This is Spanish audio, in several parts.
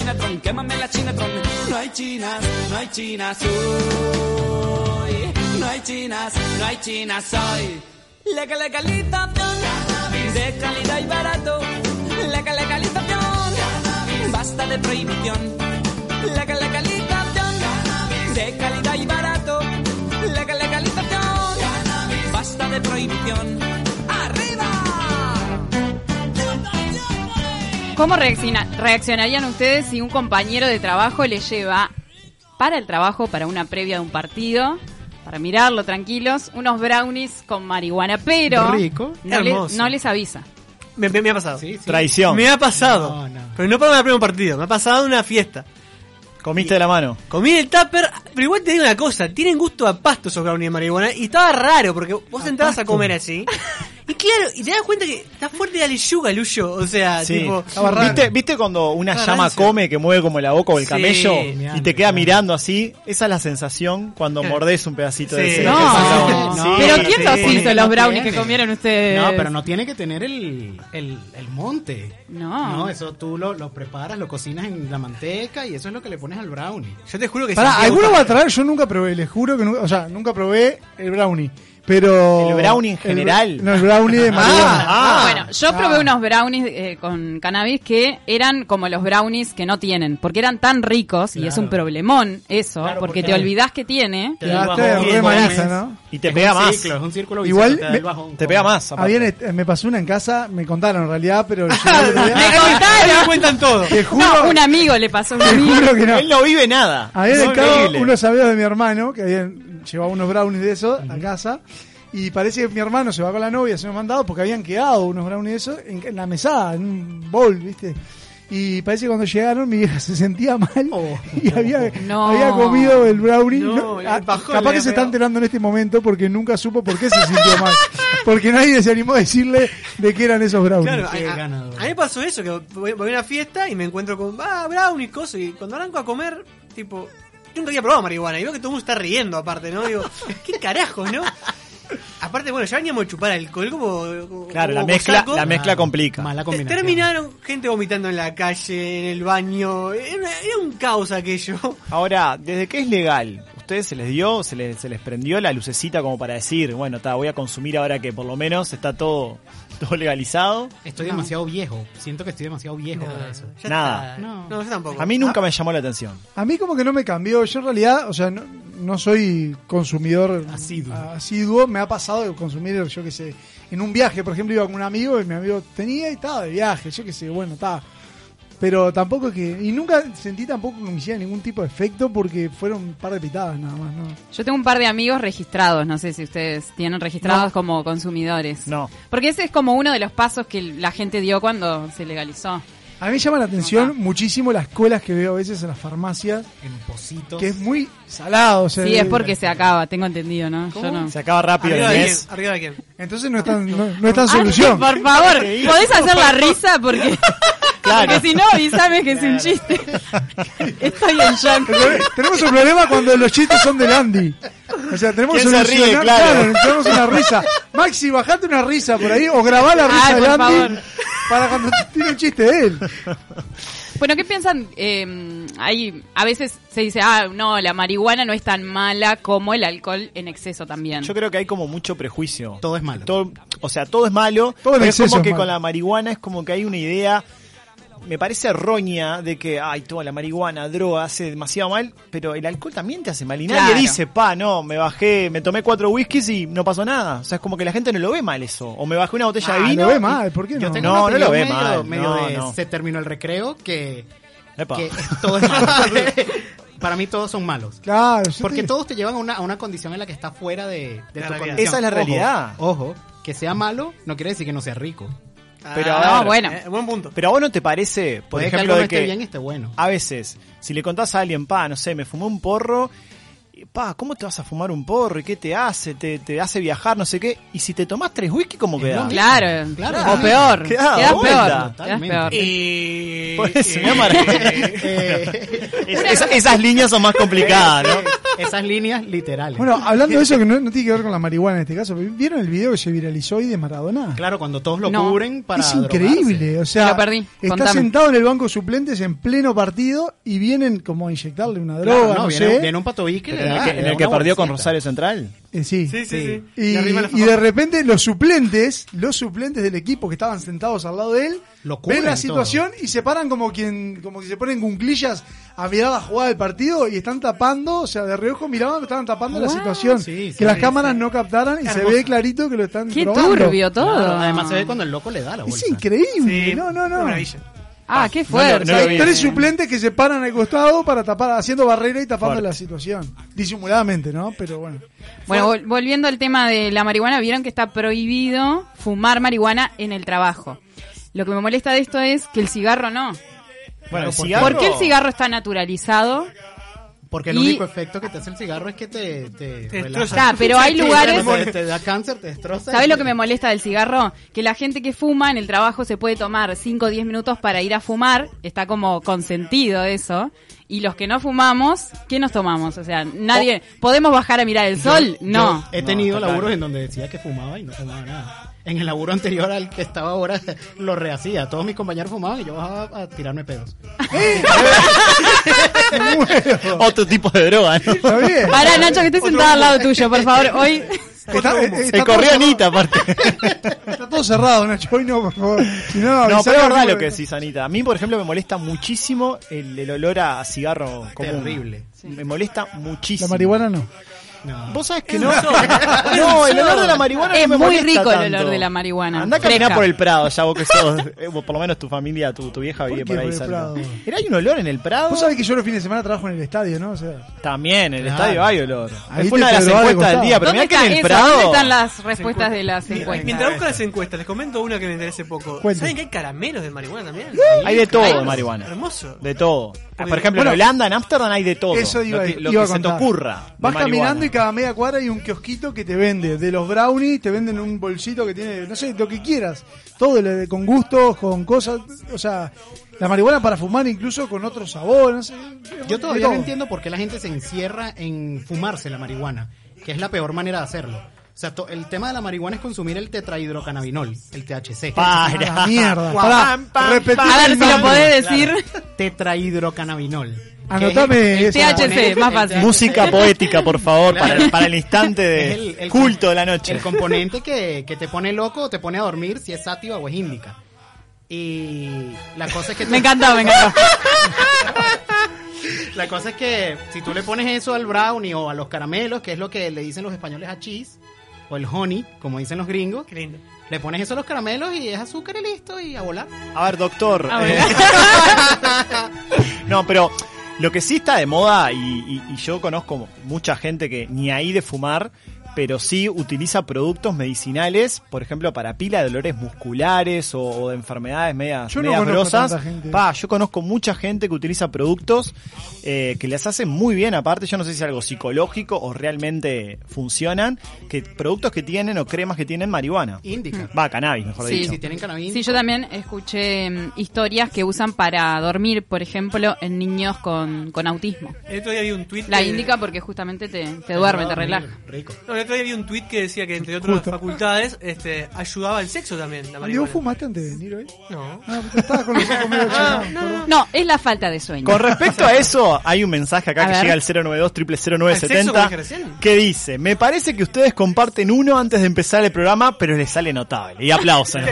Chinatron, quémame la Chinatron. No hay chinas, no hay chinas hoy. No hay chinas, no hay chinas hoy. Legal, legalización de calidad y barato. Legal, legalización, basta de prohibición. Legal, legalización de calidad y barato. Legal, legalización, basta de prohibición. ¿Cómo reacciona- reaccionarían ustedes si un compañero de trabajo le lleva para el trabajo, para una previa de un partido, para mirarlo tranquilos, unos brownies con marihuana, pero Rico. no, le- Hermoso. no les avisa? Me, me- me ha pasado. Sí, sí. Traición. Me ha pasado. No, no. Pero no para un primer partido. Me ha pasado en una fiesta. Comiste de la mano. Comí el tupper, pero igual te digo una cosa, tienen gusto a pasto esos brownies de marihuana y estaba raro porque vos entrabas a comer así. Y claro, y te das cuenta que está fuerte de yuga, Luyo. O sea, Sí. tipo. ¿Viste, ¿Viste cuando una llama rancio. come que mueve como la boca o el Sí. camello y te queda mirando así? Esa es la sensación cuando mordés un pedacito de ese. No. No, Sí. pero ¿quién los sí. hizo los brownies que comieron ustedes? No, pero no tiene que tener el, el, el monte. No. No, eso tú lo, lo preparas, lo cocinas en la manteca y eso es lo que le pones al brownie. Yo te juro que Pará, ¿alguno va a traer? Yo nunca probé, les juro que nunca, o sea, nunca probé el brownie. Pero. ¿El brownie en el- general? no, el brownie de marihuana. Ah, Bueno, yo probé unos brownies eh, con cannabis que eran como los brownies que no tienen, porque eran tan ricos, y es un problemón eso, Claro, porque porque- te olvidás que tiene. Te da Y te es pega un más. ciclo, es un círculo Igual te da me- el bajón. Te pega más. Habían, eh, me pasó una en casa, me contaron en realidad, pero yo Me contaron. me cuentan todo. te juro, No, un amigo le pasó a un te amigo. juro que no. Él no vive nada. Es estado horrible. unos amigos de mi hermano que habían llevado unos brownies de esos a casa. Y parece que mi hermano se va con la novia, se me ha mandado porque habían quedado unos brownies de esos en, en la mesada, en un bowl, ¿viste? Y parece que cuando llegaron mi vieja se sentía mal y había, No. había comido el brownie. No, No, el ah, capaz que se está enterando en este momento porque nunca supo por qué se sintió mal. Porque nadie se animó a decirle de qué eran esos brownies. Claro, a, a- a mí me pasó eso, que voy, voy a una fiesta y me encuentro con, ah, brownies, cosas, y cuando arranco a comer, tipo, nunca había probado marihuana, y veo que todo el mundo está riendo aparte, ¿no? Digo, ¿qué carajos, no? Aparte, bueno, ya veníamos a chupar alcohol como... como- Claro, la como mezcla, saco. la mezcla complica. Mala Te- combinación. Terminaron gente vomitando en la calle, en el baño, era, era un caos aquello. Ahora, desde que es legal, ¿ustedes se les dio, se les, se les prendió la lucecita como para decir, bueno, está, voy a consumir ahora que por lo menos está todo, todo legalizado? Estoy demasiado viejo. Siento que estoy demasiado viejo para eso. Ya Nada. No. No, yo tampoco. A mí nunca me llamó la atención. A mí como que no me cambió. Yo en realidad, o sea, no, no soy consumidor Asiduo. asiduo. Me ha pasado de consumir, yo qué sé, en un viaje, por ejemplo, iba con un amigo y mi amigo tenía y estaba de viaje, yo qué sé, bueno, estaba. Pero tampoco es que... Y nunca sentí tampoco que me hiciera ningún tipo de efecto porque fueron un par de pitadas nada más, ¿no? Yo tengo un par de amigos registrados, no sé si ustedes tienen registrados No. como consumidores. No. Porque ese es como uno de los pasos que la gente dio cuando se legalizó. A mí me llama la atención muchísimo las colas que veo a veces en las farmacias, En pocitos. que es muy salado. O sea, Sí, es porque se acaba, tengo entendido, ¿no? Yo no. Se acaba rápido el ¿Arriba de quién? ¿Arriba de quién? Entonces no es tan, no, no es tan Ah, solución. por favor, ¿podés hacer la risa? Porque, Claro. porque si no, avísame que es un chiste. Estoy en shock. tenemos un problema cuando los chistes son del Andy. O sea, tenemos ¿Quién se ríe? solucionar- Claro. tenemos una risa. Maxi, bajate una risa por ahí o grabá la risa Ay, por Andy favor. para cuando tiene un chiste de él. Bueno, ¿qué piensan? Eh, ahí a veces se dice, ah, no, la marihuana no es tan mala como el alcohol en exceso también. Yo creo que hay como mucho prejuicio. Todo es malo. Todo- o sea, todo es malo. Todo en pero es exceso como es que malo. con la marihuana es como que hay una idea, me parece errónea, de que, ay, toda la marihuana, droga, hace demasiado mal, pero el alcohol también te hace mal. Y nadie Claro. dice, pa, no, me bajé, me tomé cuatro whiskies y no pasó nada. O sea, es como que la gente no lo ve mal eso. O me bajé una botella Ah, de vino. lo ve mal, ¿por qué no? Yo tengo No, no lo ve medio, mal, medio no, de no. se terminó el recreo que, Epa. que todo es malo. Para mí todos son malos. Claro, Porque te- todos te llevan a una, a una condición en la que está fuera de, de La tu realidad. condición. Esa es la Ojo, realidad. Ojo, que sea malo no quiere decir que no sea rico. Pero, Ah, a ver, bueno. eh, buen punto. Pero a vos no te parece, por Puede que ejemplo, algo no de esté que bien esté bueno. a veces, si le contás a alguien, pa, no sé, me fumé un porro, pa, ¿cómo te vas a fumar un porro? ¿Y qué te hace? ¿Te, te hace viajar? No sé qué. Y si te tomás tres whisky, ¿cómo quedás? Claro, Claro. o peor. Queda Quedas vuelta. peor. Quedas Totalmente. peor. Y... Por eso, eh. Eh, Es- esa- esas líneas son más complicadas, ¿no? Esas líneas literales. Bueno, hablando de eso que no, no tiene que ver con la marihuana en este caso, ¿vieron el video que se viralizó hoy de Maradona? claro, cuando todos lo No. cubren para es increíble, o sea, perdí, está contame. sentado en el banco de suplentes en pleno partido y vienen como a inyectarle una droga, Claro, no, no, viene, sé. viene un que le En el que, en el perdió con. Rosario Central. Eh, sí. Sí, sí, sí. Y, de repente los suplentes, los suplentes del equipo que estaban sentados al lado de él, Lo ven la todo. situación y se paran como quien, como que se ponen cunclillas a mirar la jugada del partido y están tapando, o sea, de reojo miraban, estaban tapando la situación, Sí, que sí, las sí. cámaras no captaran y se ve clarito que lo están Qué probando. turbio todo. Claro, además se ve cuando el loco le da la bolsa. Es increíble, Sí, no, no, no. maravilla. Ah, qué no lo- fuerte. no Hay tres suplentes que se paran al costado para tapar, haciendo barrera y tapando Fuerte. la situación. Disimuladamente, ¿no? Pero bueno. Bueno, vol- volviendo al tema de la marihuana, vieron que está prohibido fumar marihuana en el trabajo. Lo que me molesta de esto es que el cigarro no. Bueno, ¿Por qué el cigarro está naturalizado? Porque el Y- único efecto que te hace el cigarro es que te, te, Te relaja. destroza. Ah, pero hay lugares... Te, te da cáncer, te destroza. ¿Sabes lo que me molesta del cigarro? Que la gente que fuma en el trabajo se puede tomar 5 o 10 minutos para ir a fumar, está como consentido eso. Y los que no fumamos, ¿qué nos tomamos? O sea, nadie... ¿Podemos bajar a mirar el sol? no. Yo he tenido No, laburos en donde decía que fumaba y no fumaba nada. En el laburo anterior al que estaba ahora lo rehacía. Todos mis compañeros fumaban y yo bajaba a tirarme pedos. Otro tipo de droga, ¿no? Para, Nacho, que estoy sentada al lado tuyo, por favor. Hoy... Está, está Se todo corrió cerrado. Anita, aparte. Está todo cerrado, Nacho. Hoy no, por favor. Si no, No, pero es verdad lo que decís, Anita. A mí, por ejemplo, me molesta muchísimo el, el olor a cigarro común. Terrible. Me molesta muchísimo. La marihuana no. No. Vos sabés que no. no, el olor de la marihuana Es no me muy rico el olor de la marihuana. Andá a caminar por el Prado, ya vos que sos. eh, por lo menos tu familia, tu, tu vieja vive por ahí por? Era hay un olor en el Prado. Vos sabés que yo los fines de semana trabajo en el estadio, ¿no? O sea, También, en el Claro. estadio hay olor. Ahí Fue una de las encuestas del día, pero ¿Dónde mirá que en el eso? Prado. ¿Dónde están las respuestas de las encuestas? Mientras busco las encuestas, les comento una que me interesa poco. ¿Saben que hay caramelos de marihuana también? Hay de todo de marihuana. Hermoso. De todo. Ah, Por ejemplo, Bueno, en Holanda, en Ámsterdam hay de todo. eso iba, lo que, lo iba que a se te ocurra. de Vas caminando y cada media cuadra hay un kiosquito que te vende. De los brownies, te venden un bolsito que tiene, no sé, lo que quieras. Todo con gustos, con cosas. O sea, la marihuana para fumar incluso con otro sabor. No sé, Yo todavía todo. no entiendo por qué la gente se encierra en fumarse la marihuana, que es la peor manera de hacerlo. O sea, to- el tema de la marihuana es consumir el tetrahidrocannabinol, el THC. Para. la mierda. Repetí pam. A ver si lo podés decir. Tetrahidrocannabinol. que Anotame es el- esa. THC, más fácil. Música poética, por favor, para, Claro. para el instante de el- el culto de la noche. El componente que, que te pone loco o te pone a dormir si es sátiva o es índica. Y la cosa es que... Me encantó, me encantó. La cosa es que si tú le pones eso al brownie o a los caramelos, que es lo que le dicen los españoles a cheese, o el honey, como dicen los gringos, Qué lindo. le pones eso a los caramelos y es azúcar y listo y a volar. A ver, doctor. A ver. eh, no, pero lo que sí está de moda, y, y- y yo conozco mucha gente que ni ahí de fumar, pero sí utiliza productos medicinales, por ejemplo, para pila de dolores musculares o, o de enfermedades medias, Yo no medias grosas. gente. Pa, yo conozco mucha gente que utiliza productos eh, que les hacen muy bien, aparte, yo no sé si es algo psicológico o realmente funcionan, que productos que tienen o cremas que tienen marihuana. Índica. Va, cannabis, mejor Sí, dicho. Si tienen cannabis. Sí, yo también escuché mm, historias que usan para dormir, por ejemplo, en niños con, con autismo. El otro día vi un tweet La que- indica porque justamente te, te duerme, te relaja. Rico. No, otro día vi un tweet que decía que entre otras Justo. facultades este, ayudaba al sexo también la marihuana. ¿vos fumaste antes de venir hoy? No. Ah, estaba con los ojos medio achinados, perdón. No, es la falta de sueño. Con respecto a eso, hay un mensaje acá A que ver. llega al 092 ¿Al sexo, como dije 0970 recién? que dice, me parece que ustedes comparten uno antes de empezar el programa, pero les sale notable. Y aplausos.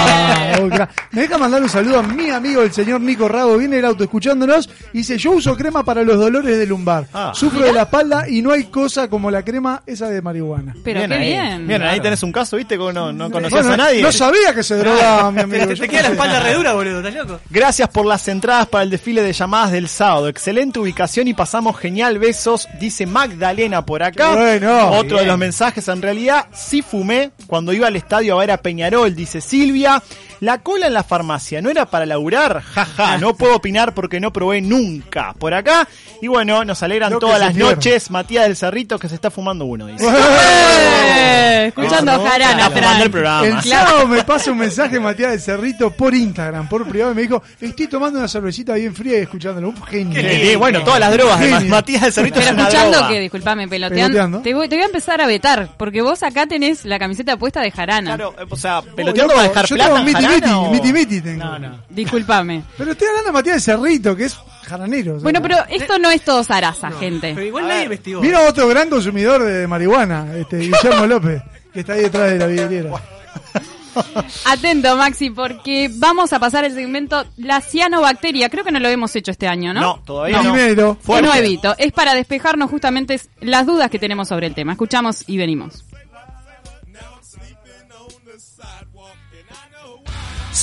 Ah. Me deja mandar un saludo a mi amigo el señor Nico Rago, viene el auto escuchándonos y dice, yo uso crema para los dolores de lumbar. Ah. Sufro de la espalda y no hay cosa como la crema esa de marihuana. Pero qué ahí. bien. Bien, ahí tenés un caso, ¿viste? Que no, no conocías Bueno, a nadie. No sabía que se drogaba mi Te, amigo. te- Yo te queda la espalda re dura, boludo, ¿estás loco? Gracias por las entradas para el desfile de llamadas del sábado. Excelente ubicación y pasamos genial. Besos, dice Magdalena por acá. Bueno. Otro de los mensajes, en realidad, sí fumé cuando iba al estadio a ver a Peñarol, dice Silvia. La cola en la farmacia no era para laburar, jaja, no puedo opinar porque no probé nunca. Por acá, y bueno, nos alegran todas las noches. Matías del Cerrito que se está fumando uno, dice. Eh, escuchando No, no, jarana, fumando el programa. El sábado me pasa un mensaje Matías del Cerrito por Instagram, por privado, y me dijo, estoy tomando una cervecita bien fría y escuchándolo. Un genio. Sí, sí, bueno, todas las drogas, además. Matías del Cerrito Pero es una escuchando droga. que, disculpame, peloteando, Peloteando. Te, voy, te voy a empezar a vetar, porque vos acá tenés la camiseta puesta de jarana. Claro, eh, o sea, Oh, peloteando va a dejar yo plata tengo en miti miti, miti miti tengo. No, no. Disculpame. Pero estoy hablando de Matías del Cerrito, que es jaranero. o sea. Bueno, pero esto no es todo zaraza, gente. Pero igual nadie investigó. Mira otro gran consumidor de marihuana, este Guillermo López, que está ahí detrás de la vidriera. Atento, Maxi, porque vamos a pasar el segmento La cianobacteria. Creo que no lo hemos hecho este año, ¿no? No, todavía no. Primero. Fuerte. no evito. Es para despejarnos justamente las dudas que tenemos sobre el tema. Escuchamos y venimos.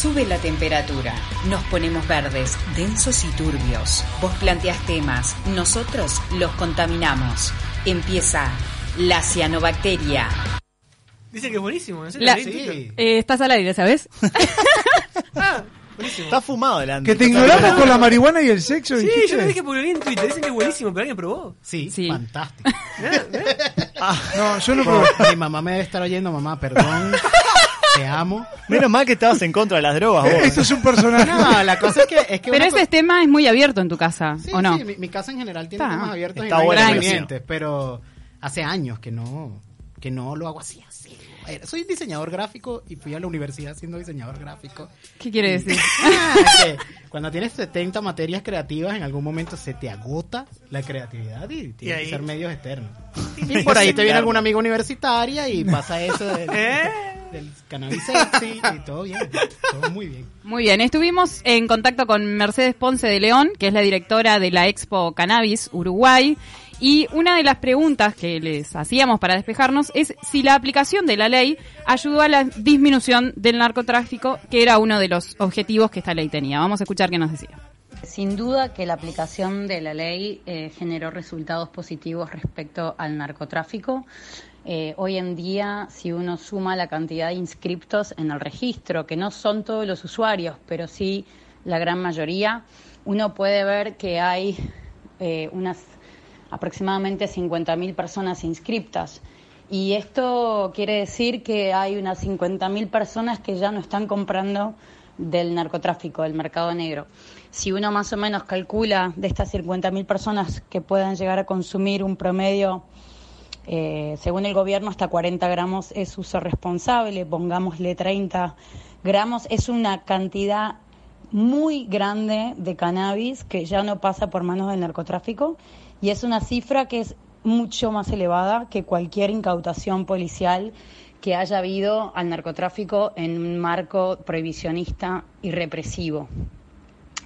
Sube la temperatura, nos ponemos verdes, densos y turbios. Vos planteás temas, nosotros los contaminamos. Empieza la cianobacteria. Dicen que es buenísimo, ¿en serio? La-. Sí. Eh, estás al aire, ¿sabes? Ah, buenísimo. Está fumado delante. Que te ignoramos con la marihuana y el sexo. Sí, dijiste. yo lo dije porque lo leí en Twitter. Dicen que es buenísimo, pero alguien probó. Sí, Sí. fantástico. No, yo no probé. Mi mamá me debe estar oyendo, mamá, perdón. Te amo. Menos mal que estabas en contra de las drogas, vos. Esto es un personaje. No, la cosa es que... Es que Pero ese co- tema es muy abierto en tu casa, Sí, ¿o no? sí, mi, mi casa en general tiene Está. temas abiertos Está y no independientes, pero hace años que no, que no lo hago así, así. Soy diseñador gráfico y fui a la universidad siendo diseñador gráfico. ¿Qué quiere decir? Ah, que cuando tienes 70 materias creativas, en algún momento se te agota la creatividad y tienes que ser medios externos. Y por ahí te viene alguna amiga universitaria y pasa eso del, ¿Eh? del cannabis sexy y todo bien, todo muy bien. Muy bien, estuvimos en contacto con Mercedes Ponce de León, que es la directora de la Expo Cannabis Uruguay, y una de las preguntas que les hacíamos para despejarnos es si la aplicación de la ley ayudó a la disminución del narcotráfico, que era uno de los objetivos que esta ley tenía. Vamos a escuchar qué nos decía. Sin duda que la aplicación de la ley eh, generó resultados positivos respecto al narcotráfico. Eh, hoy en día, si uno suma la cantidad de inscriptos en el registro, que no son todos los usuarios, pero sí la gran mayoría, uno puede ver que hay eh, unas aproximadamente 50.000 personas inscriptas. Y esto quiere decir que hay unas 50.000 personas que ya no están comprando del narcotráfico, del mercado negro. Si uno más o menos calcula de estas 50.000 personas que puedan llegar a consumir un promedio, eh, según el gobierno, hasta 40 gramos es uso responsable, pongámosle 30 gramos, es una cantidad muy grande de cannabis que ya no pasa por manos del narcotráfico y es una cifra que es mucho más elevada que cualquier incautación policial que haya habido al narcotráfico en un marco prohibicionista y represivo.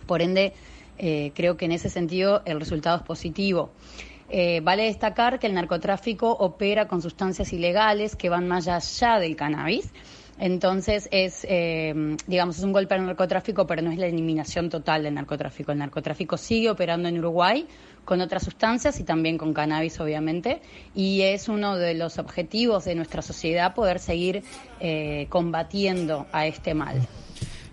Por ende, eh, creo que en ese sentido el resultado es positivo. Eh, vale destacar que el narcotráfico opera con sustancias ilegales que van más allá del cannabis. Entonces es, eh, digamos, es un golpe al narcotráfico, pero no es la eliminación total del narcotráfico. El narcotráfico sigue operando en Uruguay con otras sustancias y también con cannabis, obviamente, y es uno de los objetivos de nuestra sociedad poder seguir eh, combatiendo a este mal.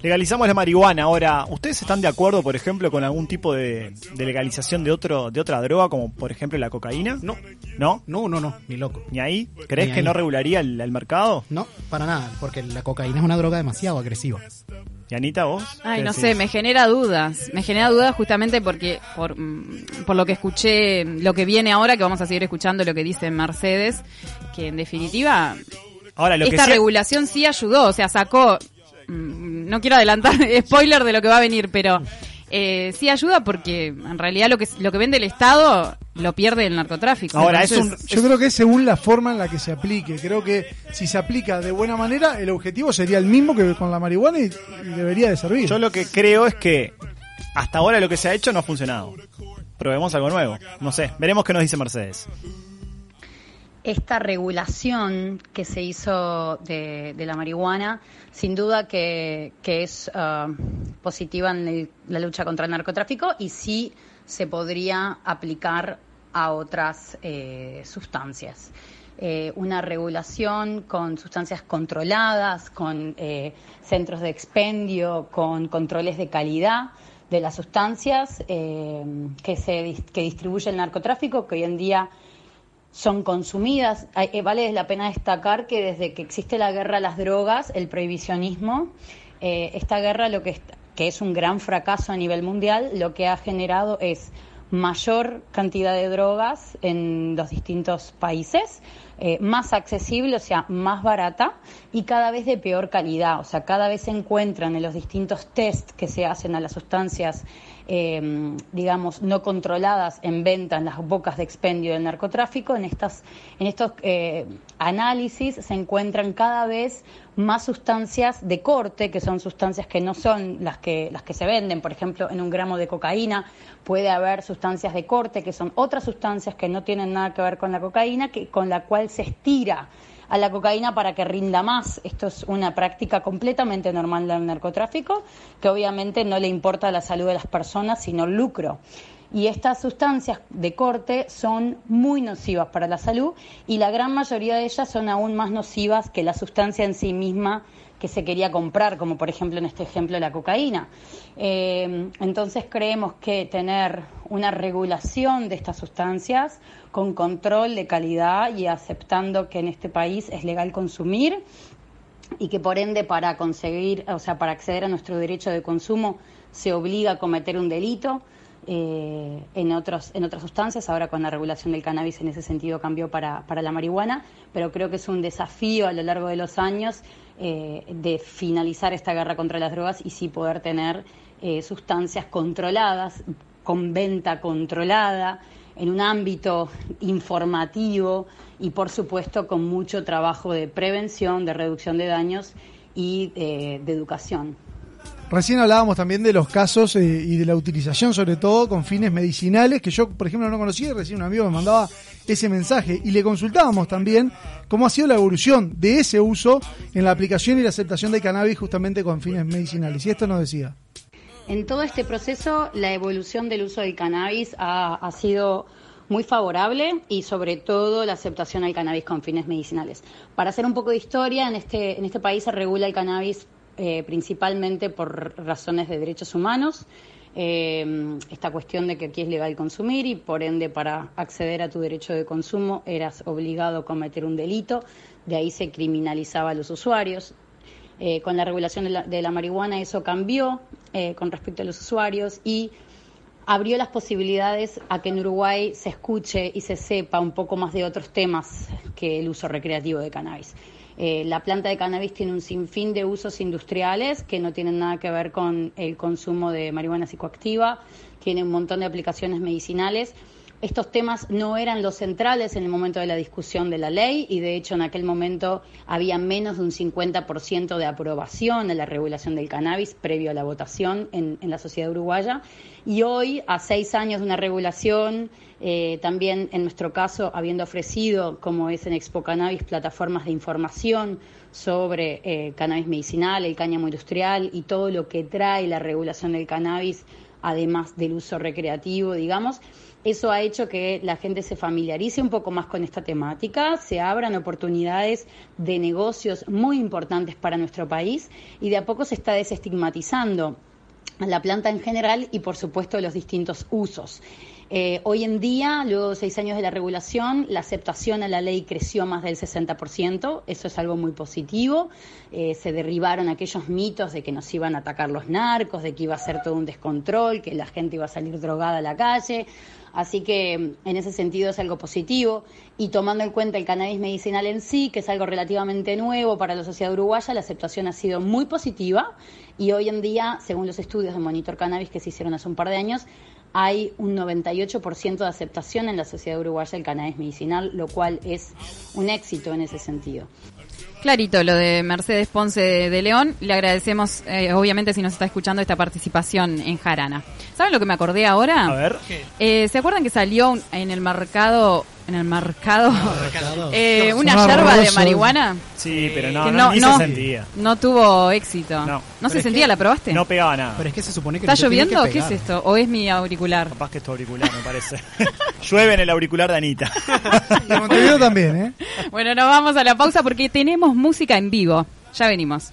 Legalizamos la marihuana. Ahora, ¿ustedes están de acuerdo, por ejemplo, con algún tipo de, de legalización de otro de otra droga, como por ejemplo la cocaína? No, ¿No? no, no, no, ni loco. ¿Ni ahí? ¿Crees Ni que ahí. no regularía el, el mercado? No, para nada, porque la cocaína es una droga demasiado agresiva. ¿Y Anita, vos? Ay, ¿Qué no decís? sé, me genera dudas. Me genera dudas justamente porque, por, mm, por lo que escuché, lo que viene ahora, que vamos a seguir escuchando lo que dice Mercedes, que en definitiva, Ahora, lo que esta sí- regulación sí ayudó, o sea, sacó, no quiero adelantar spoiler de lo que va a venir, pero eh, sí ayuda porque en realidad lo que lo que vende el Estado lo pierde el narcotráfico. Ahora, es un- Yo creo que es según la forma en la que se aplique. Creo que si se aplica de buena manera, el objetivo sería el mismo que con la marihuana y, y debería de servir. Yo lo que creo es que hasta ahora lo que se ha hecho no ha funcionado. Probemos algo nuevo. No sé, veremos qué nos dice Mercedes. Esta regulación que se hizo de, la marihuana, sin duda que, es uh, positiva en la lucha contra el narcotráfico y sí se podría aplicar a otras eh, sustancias. Eh, una regulación con sustancias controladas, con eh, centros de expendio, con controles de calidad de las sustancias que se que distribuye el narcotráfico, que hoy en día son consumidas. Eh, vale la pena destacar que desde que existe la guerra a las drogas, el prohibicionismo, eh, esta guerra, lo que, est- que es un gran fracaso a nivel mundial, lo que ha generado es mayor cantidad de drogas en los distintos países, eh, más accesible, o sea, más barata y cada vez de peor calidad. O sea, cada vez se encuentran en los distintos test que se hacen a las sustancias, eh, digamos, no controladas en venta en las bocas de expendio del narcotráfico. En, estas, en estos eh, análisis se encuentran cada vez más sustancias de corte, que son sustancias que no son las que, las que se venden. Por ejemplo, en un gramo de cocaína puede haber sustancias de corte, que son otras sustancias que no tienen nada que ver con la cocaína, que, con la cual se estira a la cocaína para que rinda más. Esto es una práctica completamente normal del narcotráfico, que obviamente no le importa la salud de las personas, sino el lucro. Y estas sustancias de corte son muy nocivas para la salud y la gran mayoría de ellas son aún más nocivas que la sustancia en sí misma que se quería comprar, como por ejemplo en este ejemplo la cocaína. Eh, entonces creemos que tener una regulación de estas sustancias con control de calidad y aceptando que en este país es legal consumir y que por ende para conseguir, o sea, para acceder a nuestro derecho de consumo se obliga a cometer un delito. eh, en, otros, en otras sustancias, ahora con la regulación del cannabis en ese sentido cambió para, para la marihuana, pero creo que es un desafío a lo largo de los años eh, de finalizar esta guerra contra las drogas y sí poder tener eh, sustancias controladas, con venta controlada, en un ámbito informativo y por supuesto con mucho trabajo de prevención, de reducción de daños y eh, de educación. Recién hablábamos también de los casos eh, y de la utilización, sobre todo con fines medicinales, que yo, por ejemplo, no conocía recién un amigo me mandaba ese mensaje. Y le consultábamos también cómo ha sido la evolución de ese uso en la aplicación y la aceptación de cannabis justamente con fines medicinales. Y esto nos decía. En todo este proceso, la evolución del uso del cannabis ha, ha sido muy favorable y sobre todo la aceptación al cannabis con fines medicinales. Para hacer un poco de historia, en este, en este país se regula el cannabis eh, principalmente por razones de derechos humanos. Eh, esta cuestión de que aquí es legal consumir y por ende para acceder a tu derecho de consumo eras obligado a cometer un delito, de ahí se criminalizaba a los usuarios. Eh, con la regulación de la, de la marihuana eso cambió eh, con respecto a los usuarios y abrió las posibilidades a que en Uruguay se escuche y se sepa un poco más de otros temas que el uso recreativo de cannabis. Eh, la planta de cannabis tiene un sinfín de usos industriales que no tienen nada que ver con el consumo de marihuana psicoactiva, tiene un montón de aplicaciones medicinales. Estos temas no eran los centrales en el momento de la discusión de la ley y de hecho en aquel momento había menos de un 50% de aprobación de la regulación del cannabis previo a la votación en, en la sociedad uruguaya. Y hoy, a seis años de una regulación, eh, también en nuestro caso, habiendo ofrecido, como es en Expo Cannabis, plataformas de información sobre eh, cannabis medicinal, el cáñamo industrial y todo lo que trae la regulación del cannabis, además del uso recreativo, digamos, eso ha hecho que la gente se familiarice un poco más con esta temática, se abran oportunidades de negocios muy importantes para nuestro país y de a poco se está desestigmatizando la planta en general y por supuesto los distintos usos. Eh, hoy en día, luego de seis años de la regulación, la aceptación a la ley creció más del 60%, eso es algo muy positivo. Eh, se derribaron aquellos mitos de que nos iban a atacar los narcos, de que iba a ser todo un descontrol, que la gente iba a salir drogada a la calle. Así que en ese sentido es algo positivo. Y tomando en cuenta el cannabis medicinal en sí, que es algo relativamente nuevo para la sociedad uruguaya, la aceptación ha sido muy positiva. Y hoy en día, según los estudios de Monitor Cannabis que se hicieron hace un par de años, hay un 98% de aceptación en la sociedad uruguaya del cannabis medicinal, lo cual es un éxito en ese sentido. Clarito, lo de Mercedes Ponce de, León. Le agradecemos, eh, obviamente, si nos está escuchando esta participación en Jarana. ¿Saben lo que me acordé ahora? A ver. Eh, ¿Se acuerdan que salió un- en el mercado, en el mercado, eh, una yerba de marihuana? Sí, pero no, que no, ni no, se sentía. no tuvo éxito. No. ¿No se sentía? que ¿La probaste? No pegaba nada. Pero es que se supone que ¿Está no lloviendo? que ¿Qué es esto? ¿O es mi auricular? Capaz que es tu auricular, me parece. Llueve en el auricular de Anita. Y en Montevideo también, ¿eh? Bueno, nos vamos a la pausa porque tenemos música en vivo. Ya venimos.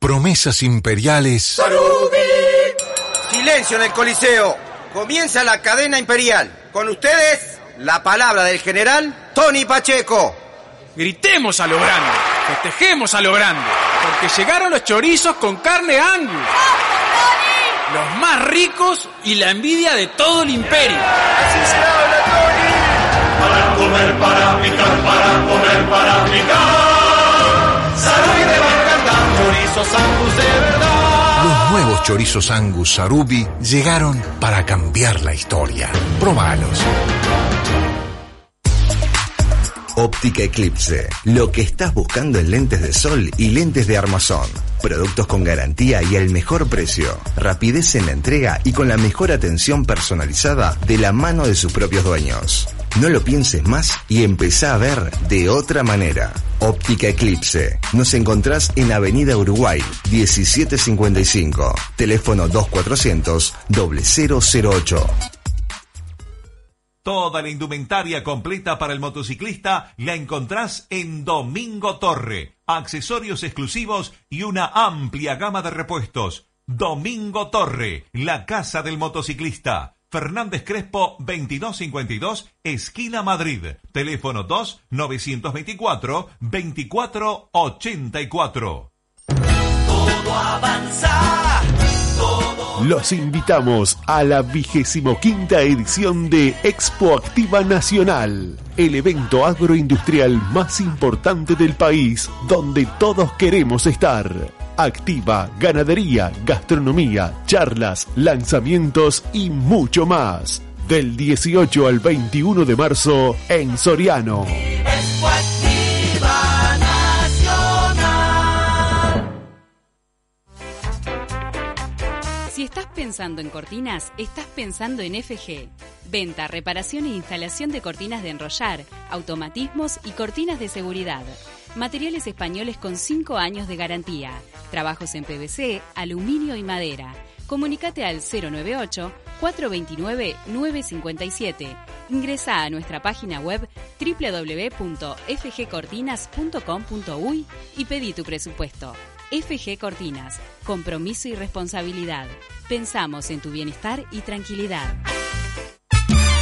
Promesas imperiales Silencio en el Coliseo. Comienza la cadena imperial. Con ustedes, la palabra del general Tony Pacheco. Gritemos a lo grande, festejemos a lo grande, porque llegaron los chorizos con carne Angus. Los más ricos y la envidia de todo el imperio. Así se habla, Tony. Para comer, para picar, para comer, para picar. Chorizos Angus de verdad. Los nuevos chorizos Angus Sarubi llegaron para cambiar la historia. Probalos. Óptica Eclipse. Lo que estás buscando en lentes de sol y lentes de armazón. Productos con garantía y al mejor precio. Rapidez en la entrega y con la mejor atención personalizada de la mano de sus propios dueños. No lo pienses más y empezá a ver de otra manera. Óptica Eclipse. Nos encontrás en Avenida Uruguay, 1755. Teléfono 2400 0008. Toda la indumentaria completa para el motociclista la encontrás en Domingo Torre. Accesorios exclusivos y una amplia gama de repuestos. Domingo Torre, la casa del motociclista. Fernández Crespo 2252, esquina Madrid. Teléfono 2 924 2484. Todo avanza, todo Los invitamos a la vigésimo quinta edición de Expo Activa Nacional, el evento agroindustrial más importante del país, donde todos queremos estar. Activa, ganadería, gastronomía, charlas, lanzamientos y mucho más. Del 18 al 21 de marzo en Soriano. Si estás pensando en cortinas, estás pensando en FG. Venta, reparación e instalación de cortinas de enrollar, automatismos y cortinas de seguridad. Materiales españoles con 5 años de garantía. Trabajos en PVC, aluminio y madera. Comunicate al 098-429-957. Ingresa a nuestra página web www.fgcortinas.com.uy y pedí tu presupuesto. FG Cortinas, compromiso y responsabilidad. Pensamos en tu bienestar y tranquilidad.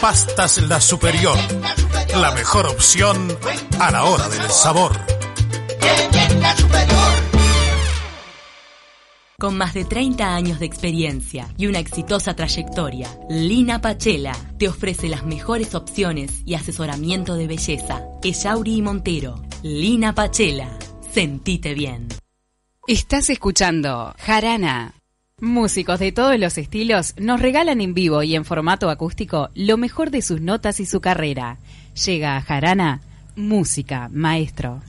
Pastas La Superior. La mejor opción a la hora del sabor. Con más de 30 años de experiencia y una exitosa trayectoria, Lina Pachela te ofrece las mejores opciones y asesoramiento de belleza. Echauri y Montero. Lina Pachela. Sentite bien. Estás escuchando Jarana. Músicos de todos los estilos nos regalan en vivo y en formato acústico lo mejor de sus notas y su carrera. Llega a Jarana Música, maestro.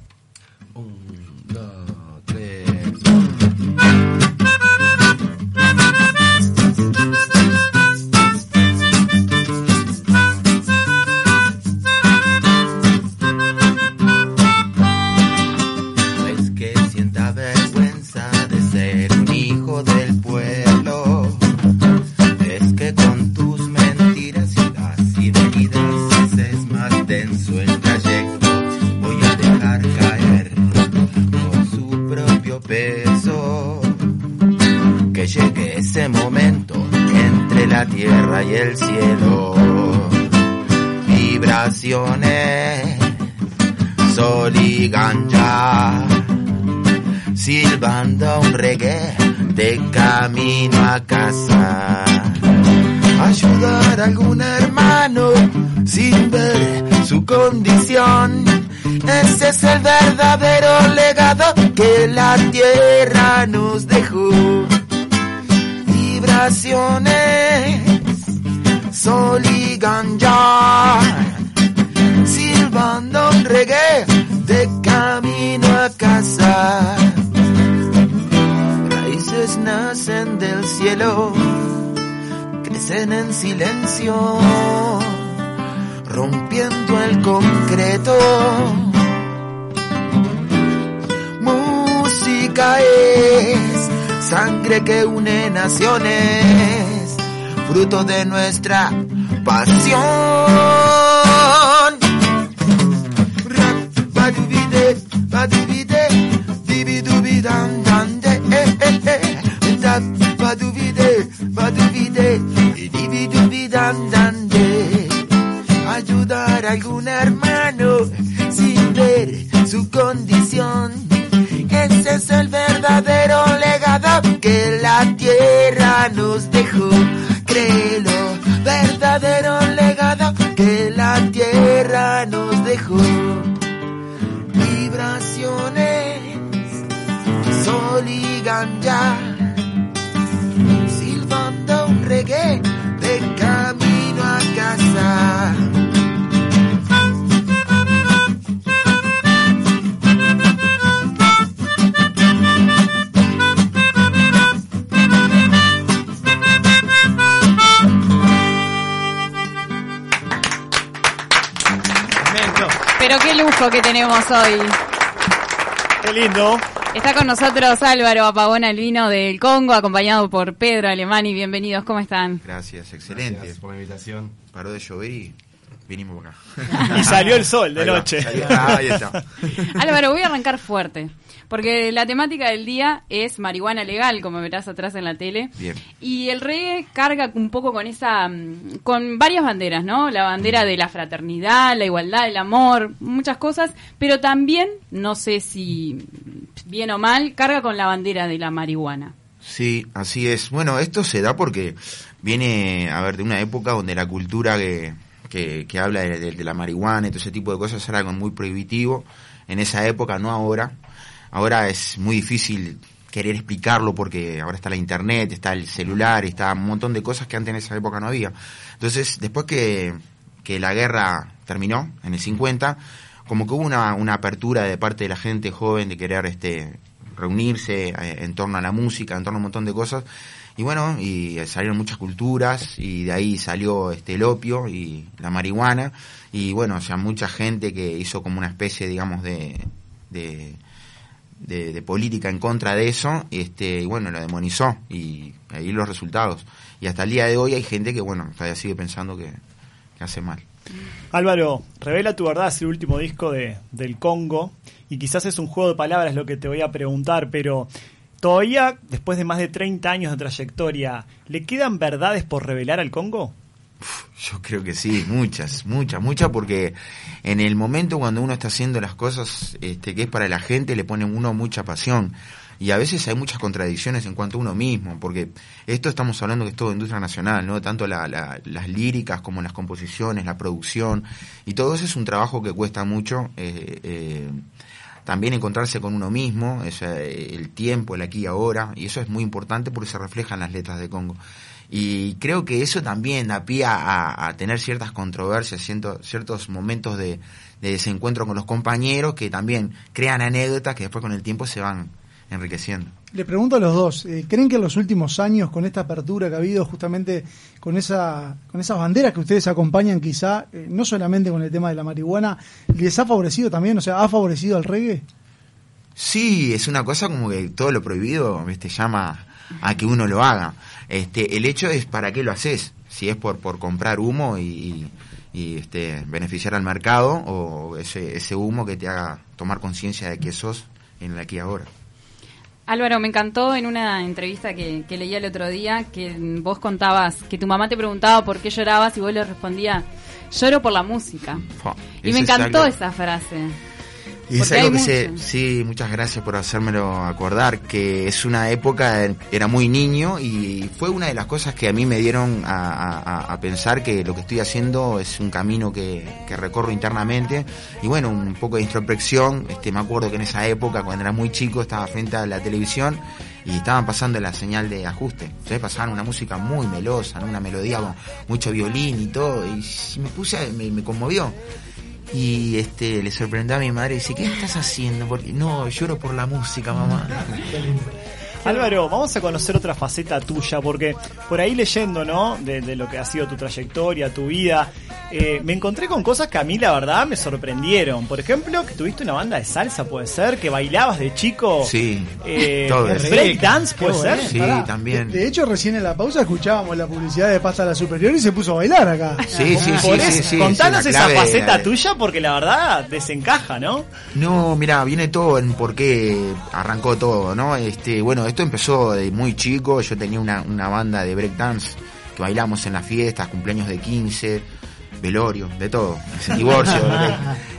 La tierra nos dejó. Vibraciones, sol y ganja silbando reggae de camino a casa. Raíces nacen del cielo, crecen en silencio, rompiendo el concreto. Que une naciones, fruto de nuestra pasión. La tierra nos dejó. Créelo, verdadero legado que la tierra nos dejó vibraciones, sol y ganja, lujo que tenemos hoy. Qué lindo. Está con nosotros Álvaro Apagón Albino del Congo, acompañado por Pedro Alemani. Bienvenidos, ¿cómo están? Gracias, excelente. Gracias por la invitación. Paró de llover y vinimos acá. Y salió el sol de Ahí va, noche. salió- ah, ahí está. Álvaro, voy a arrancar fuerte, porque la temática del día es marihuana legal, como verás atrás en la tele. Bien. Y el reggae carga un poco con esa, mm, con varias banderas, ¿no? La bandera de la fraternidad, la igualdad, el amor, muchas cosas, pero también, no sé si bien o mal, carga con la bandera de la marihuana. Sí, así es. Bueno, esto se da porque viene, a ver, de una época donde la cultura que, que, habla de, de- de la marihuana y todo ese tipo de cosas era algo muy prohibitivo. En esa época, no ahora. Ahora es muy difícil querer explicarlo porque ahora está la internet, está el celular, está un montón de cosas que antes en esa época no había. Entonces, después que, que la guerra terminó, en el 50, como que hubo una, una apertura de parte de la gente joven de querer este reunirse eh, en torno a la música, en torno a un montón de cosas. Y bueno, y salieron muchas culturas y de ahí salió este el opio y la marihuana y bueno, o sea, mucha gente que hizo como una especie, digamos, de, de, de, política en contra de eso, este, y bueno, lo demonizó y ahí los resultados. Y hasta el día de hoy hay gente que, bueno, todavía sigue pensando que, que hace mal. Álvaro, Revela tu verdad es el último disco de, del Congo y quizás es un juego de palabras lo que te voy a preguntar, pero todavía, después de más de 30 años de trayectoria, ¿le quedan verdades por revelar al Congo? Yo creo que sí, muchas, muchas, muchas, porque en el momento cuando uno está haciendo las cosas este, que es para la gente, le pone uno mucha pasión. y a veces hay muchas contradicciones en cuanto a uno mismo, porque esto estamos hablando que es todo industria nacional, ¿no? Tanto la- la- las líricas como las composiciones, la producción, y todo eso es un trabajo que cuesta mucho. eh, eh, también encontrarse con uno mismo, o sea, el tiempo, el aquí y ahora, y eso es muy importante porque se refleja en las letras de Congo. Y creo que eso también da pie a, tener ciertas controversias, ciento- ciertos momentos de, de desencuentro con los compañeros que también crean anécdotas que después con el tiempo se van enriqueciendo. Le pregunto a los dos, eh, ¿creen que en los últimos años, con esta apertura que ha habido justamente con esa con esas banderas que ustedes acompañan quizá, eh, no solamente con el tema de la marihuana, les ha favorecido también, o sea, ha favorecido al reggae? Sí, es una cosa como que todo lo prohibido, ¿viste? llama a que uno lo haga. Este, el hecho es para qué lo haces, si es por por comprar humo y, y, este beneficiar al mercado o ese ese humo que te haga tomar conciencia de que sos en el aquí y ahora. Álvaro, me encantó en una entrevista que, que leí el otro día que vos contabas que tu mamá te preguntaba por qué llorabas y vos le respondías, lloro por la música. Y me encantó algo- esa frase. Y es algo que se, sí, muchas gracias por hacérmelo acordar, que es una época, era muy niño y fue una de las cosas que a mí me dieron a, a- a pensar que lo que estoy haciendo es un camino que, que recorro internamente y bueno, un poco de introspección, este, me acuerdo que en esa época cuando era muy chico estaba frente a la televisión y estaban pasando la señal de ajuste, entonces pasaban una música muy melosa, ¿no? una melodía con mucho violín y todo y me puse, me conmovió. Y este le sorprendió a mi madre y dice, ¿qué estás haciendo? Porque no, lloro por la música, mamá. Álvaro, vamos a conocer otra faceta tuya, porque por ahí leyendo, ¿no? De, de lo que ha sido tu trayectoria, tu vida, eh, me encontré con cosas que a mí la verdad me sorprendieron. Por ejemplo, que tuviste una banda de salsa, puede ser, que bailabas de chico. Sí, Eh, todo eso. breakdance, puede ser. Sí, Pará, también. De, de hecho, recién en la pausa escuchábamos la publicidad de Pasta a la Superior y se puso a bailar acá. Sí, sí, sí, Contanos esa faceta tuya, porque la verdad desencaja, ¿no? No, mira, viene todo en por qué arrancó todo, ¿no? Este, bueno, esto empezó de muy chico, yo tenía una, una banda de breakdance que bailamos en las fiestas, cumpleaños de 15, velorio, de todo, divorcio.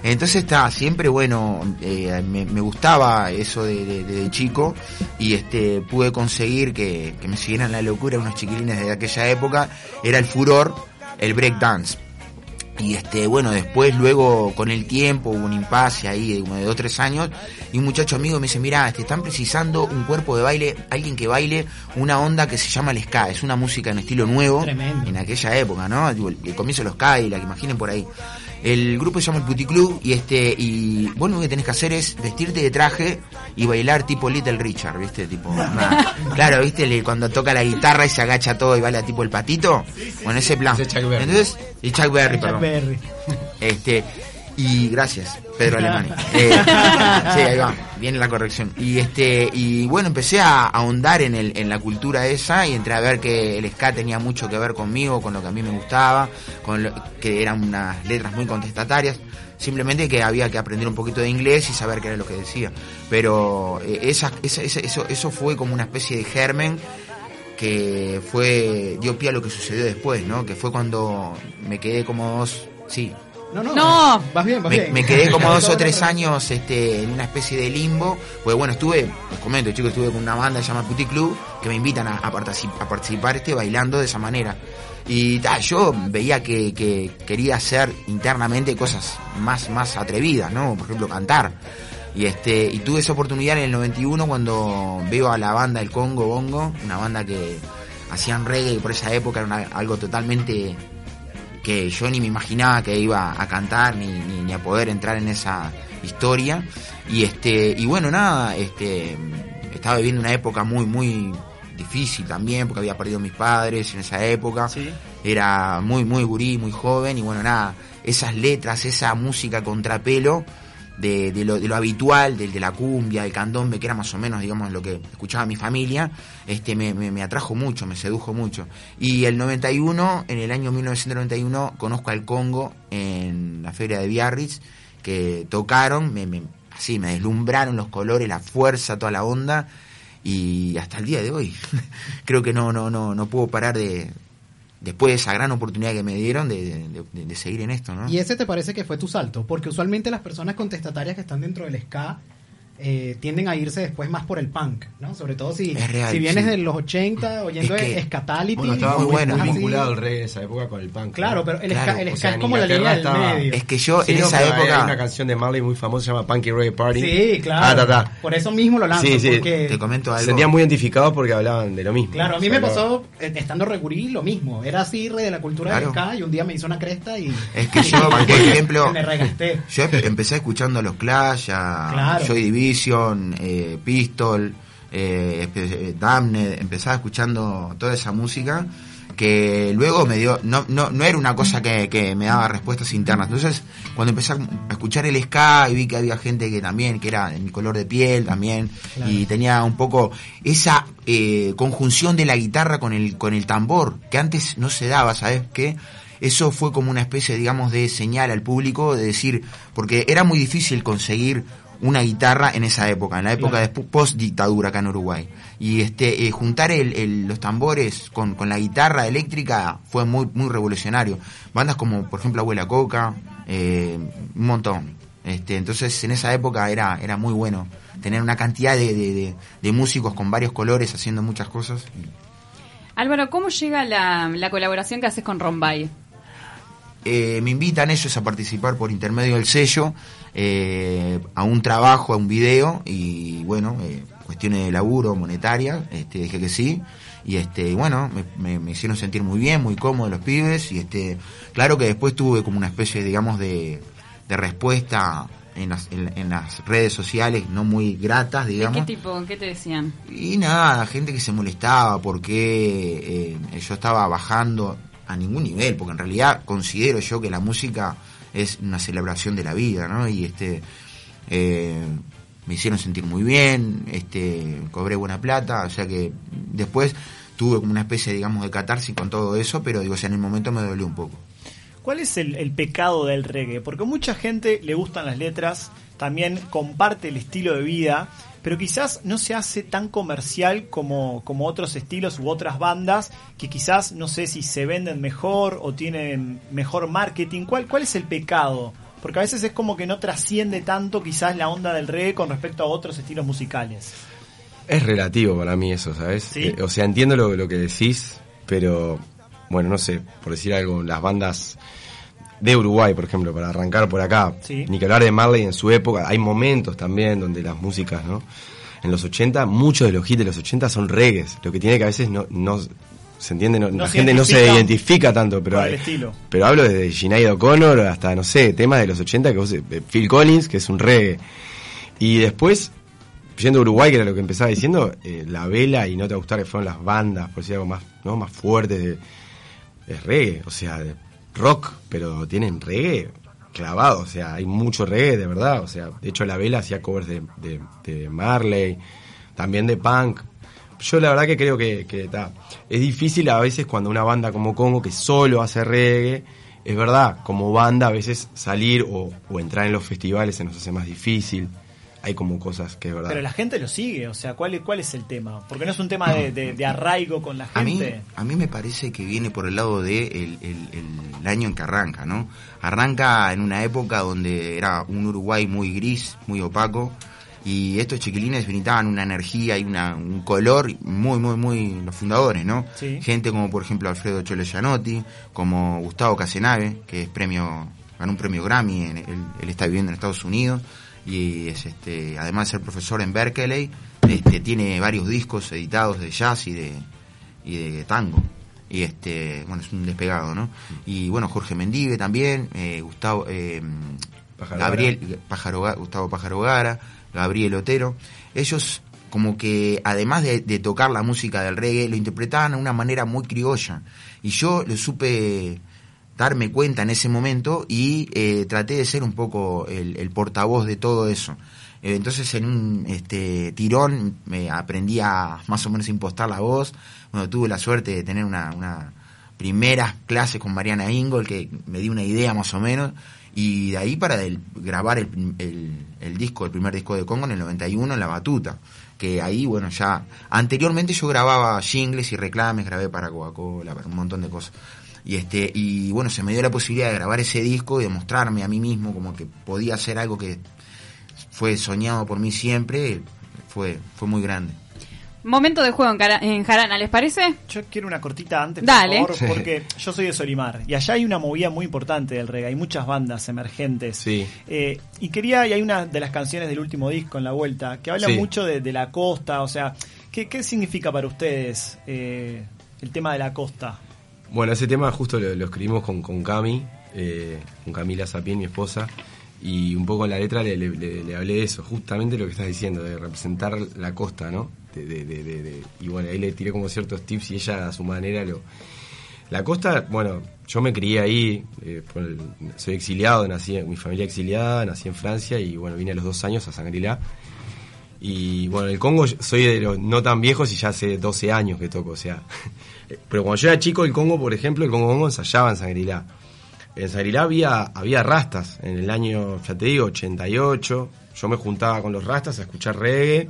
Entonces está, siempre bueno, eh, me, me gustaba eso de, de- de chico y este pude conseguir que, que me siguieran la locura unos chiquilines de aquella época, era el furor, el breakdance. Y este, bueno, después, luego, con el tiempo, hubo un impasse ahí de como de dos tres años, y un muchacho amigo me dice, mira, te están precisando un cuerpo de baile, alguien que baile una onda que se llama el ska, es una música en estilo nuevo, en aquella época, ¿no? Digo, El, el comienzo de los Cadillac, imaginen por ahí. El grupo se llama el Puti Club, y este, y vos lo que tenés que hacer es vestirte de traje y bailar tipo Little Richard, ¿viste? Tipo, una- claro, ¿viste? Le- Cuando toca la guitarra y se agacha todo y baila tipo el patito, bueno, ese plan. Entonces, y Chuck Berry, Chuck perdón. Berry. Este, y gracias, Pedro Alemani. Eh, sí, ahí va, viene la corrección. Y este, y bueno, empecé a ahondar en el, en la cultura esa y entré a ver que el ska tenía mucho que ver conmigo, con lo que a mí me gustaba, con lo, que eran unas letras muy contestatarias. Simplemente que había que aprender un poquito de inglés y saber qué era lo que decía. Pero eh, esa, esa- esa- eso, eso fue como una especie de germen que fue dio pie a lo que sucedió después, ¿no? Que fue cuando me quedé como dos, sí. No, no, No. vas bien, vas Me, bien. me quedé como dos o tres años este, en una especie de limbo. Pues bueno, estuve, les comento, chicos, estuve con una banda que se llama Puti Club, que me invitan a, a particip- a participar este, bailando de esa manera. Y ta, yo veía que, que quería hacer internamente cosas más, más atrevidas, ¿no? Por ejemplo, cantar. Y este, y tuve esa oportunidad en el 91 cuando veo a la banda El Congo Bongo, una banda que hacían reggae y por esa época era una- algo totalmente que yo ni me imaginaba que iba a cantar ni, ni, ni a poder entrar en esa historia. Y este y bueno nada este estaba viviendo una época muy muy difícil también porque había perdido a mis padres en esa época. Era muy muy gurí muy joven y bueno nada esas letras esa música contrapelo de, lo, habitual, del de la cumbia, del candombe, que era más o menos, digamos, lo que escuchaba mi familia, este me atrajo mucho, me sedujo mucho. Y el 91, en el año 1991, conozco al Congo en la feria de Biarritz, que tocaron, me, me, así, me deslumbraron los colores, la fuerza, toda la onda, y hasta el día de hoy, creo que no, no, no, no puedo parar de, después de esa gran oportunidad que me dieron, de, de, seguir en esto, ¿no? ¿Y ese te parece que fue tu salto? Porque usualmente las personas contestatarias que están dentro del ska eh, tienden a irse después más por el punk, ¿no? Sobre todo si, real, si vienes sí. de los 80 oyendo Es que-. Bueno, estaba muy, así. vinculado el reggae de esa época con el punk. Claro, ¿no? pero el Claro, ska- el o ska sea, es como la línea del medio. Es que yo Sí, en esa época... Hay una canción de Marley muy famosa, se llama Punky Reggae Party. Sí, claro. Ah, ta, ta. Por eso mismo lo lanzo, Sí, sí. porque- Te comento Se sentían muy identificados porque hablaban de lo mismo. Claro, a mí O sea, me pasó eh, estando recurí lo mismo. Era así re de la cultura Claro. del ska y un día me hizo una cresta y. Es que yo, por ejemplo, me regasté. yo empecé escuchando a los Clash, a Claro. Joy Division, eh, Pistol, eh, eh, Damned, empezaba escuchando toda esa música que luego me dio, no, no, no era una cosa que, que me daba respuestas internas. Entonces, cuando empecé a escuchar el ska y vi que había gente que también, que era de mi color de piel también, Claro. y tenía un poco esa eh, conjunción de la guitarra con el, con el tambor, que antes no se daba, ¿sabes qué? Eso fue como una especie, digamos, de señal al público de decir, porque era muy difícil conseguir una guitarra en esa época, en la época de post dictadura acá en Uruguay. Y este eh, juntar el, el- los tambores con, con la guitarra eléctrica fue muy muy revolucionario. Bandas como, por ejemplo, Abuela Coca, eh, un montón. Este, entonces en esa época era era muy bueno tener una cantidad de, de- de- de músicos con varios colores haciendo muchas cosas. Álvaro, ¿cómo llega la, la colaboración que haces con Rombay? Eh, me invitan ellos a participar por intermedio del sello eh, a un trabajo, a un video y bueno, eh, cuestiones de laburo monetaria, este, dije que sí y este bueno, me, me- me hicieron sentir muy bien, muy cómodo los pibes y este claro que después tuve como una especie digamos de, de respuesta en las, en, en las redes sociales no muy gratas ¿De digamos qué tipo? ¿Qué te decían? y nada, gente que se molestaba porque eh, yo estaba bajando a ningún nivel, porque en realidad considero yo que la música es una celebración de la vida, ¿no? Y este eh, me hicieron sentir muy bien, este cobré buena plata, o sea que después tuve como una especie, digamos, de catarsis con todo eso, pero digo, o sea, en el momento me dolió un poco. ¿Cuál es el, el pecado del reggae? Porque mucha gente le gustan las letras, también comparte el estilo de vida, pero quizás no se hace tan comercial como, como otros estilos u otras bandas que quizás no sé si se venden mejor o tienen mejor marketing. ¿Cuál, cuál es el pecado? Porque a veces es como que no trasciende tanto quizás la onda del reggae con respecto a otros estilos musicales. Es relativo para mí eso, ¿sabes? ¿Sí? Eh, o sea, entiendo lo, lo que decís, pero bueno, no sé, por decir algo, las bandas de Uruguay, por ejemplo, para arrancar por acá, Sí. ni que hablar de Marley en su época, hay momentos también donde las músicas, ¿no? En los 80, muchos de los hits de los 80 son reggaes, lo que tiene que a veces no, no se entiende, no- No la se gente no se identifica tanto, pero hay- estilo. pero hablo desde Sinead O'Connor hasta, no sé, temas de los 80 que vos, eh, Phil Collins, que es un reggae. Y después, yendo a Uruguay, que era lo que empezaba diciendo, eh, La Vela y No Te Gustar, que fueron las bandas, por decir algo más, ¿no? más fuertes de, es reggae, o sea, rock, pero tienen reggae clavado, o sea, hay mucho reggae de verdad, o sea, de hecho La Vela hacía covers de, Marley, también de punk. Yo la verdad que creo que, que es difícil a veces cuando una banda como Congo que solo hace reggae, es verdad, como banda a veces salir o, o entrar en los festivales se nos hace más difícil. Hay como cosas que es verdad. Pero la gente lo sigue, o sea, ¿cuál, es- cuál es el tema? Porque no es un tema de, de- de arraigo con la A mí, gente. a mí me parece que viene por el lado de el, el- el año en que arranca, ¿no? Arranca en una época donde era un Uruguay muy gris, muy opaco, y estos chiquilines brindaban una energía y una, un color muy, muy, muy los fundadores, ¿no? Sí. Gente como por ejemplo Alfredo Cholo Gianotti, como Gustavo Casenave, que es premio, ganó un premio Grammy, él, él está viviendo en Estados Unidos, y es este, además de ser profesor en Berkeley, este, tiene varios discos editados de jazz y de, y de tango. Y este, bueno, es un despegado, ¿no? Y bueno, Jorge Mendive también, eh, Gustavo, eh, Gabriel, Pájaro Ga- Gustavo Pájaro Gara, Gabriel Otero. Ellos como que además de, de tocar la música del reggae, lo interpretaban de una manera muy criolla. Y yo lo supe darme cuenta en ese momento y eh, traté de ser un poco el, portavoz de todo eso. Eh, entonces en un este, tirón me aprendí a más o menos impostar la voz. Bueno, tuve la suerte de tener una, una primeras clases con Mariana Ingol que me dio una idea más o menos y de ahí para grabar el, el, disco, el primer disco de Congo en el 91 en La Batuta, que ahí bueno ya, anteriormente yo grababa jingles y reclames, grabé para Coca-Cola, un montón de cosas. Y este y bueno, se me dio la posibilidad de grabar ese disco y demostrarme a mí mismo como que podía hacer algo que fue soñado por mí siempre, fue, fue muy grande. Momento de juego en, Cara- en Jarana, ¿les parece? Yo quiero una cortita antes, Dale. por favor, porque yo soy de Solimar y allá hay una movida muy importante del reggae, hay muchas bandas emergentes. Sí. Eh, y quería, y hay una de las canciones del último disco en la vuelta, que habla Sí. mucho de, de la costa, o sea, ¿qué, qué significa para ustedes eh, el tema de la costa? Bueno, ese tema justo lo, escribimos con, con Cami, eh, con Camila Sapien, mi esposa, y un poco en la letra le, hablé de eso, justamente lo que estás diciendo, de representar la costa, ¿no? De- de- de- y bueno, ahí le tiré como ciertos tips y ella a su manera lo... La costa, bueno, yo me crié ahí, eh, el- soy exiliado, nací, mi familia exiliada, nací en Francia y bueno, vine a los dos años a Sangrilá. Y bueno, el Congo soy de los no tan viejos y ya hace 12 años que toco, o sea. Pero cuando yo era chico, el Congo, por ejemplo, el Congo Congo ensayaba en Sangrilá. En Sangrilá había, había rastas en el año, ya te digo, 88. Yo me juntaba con los rastas a escuchar reggae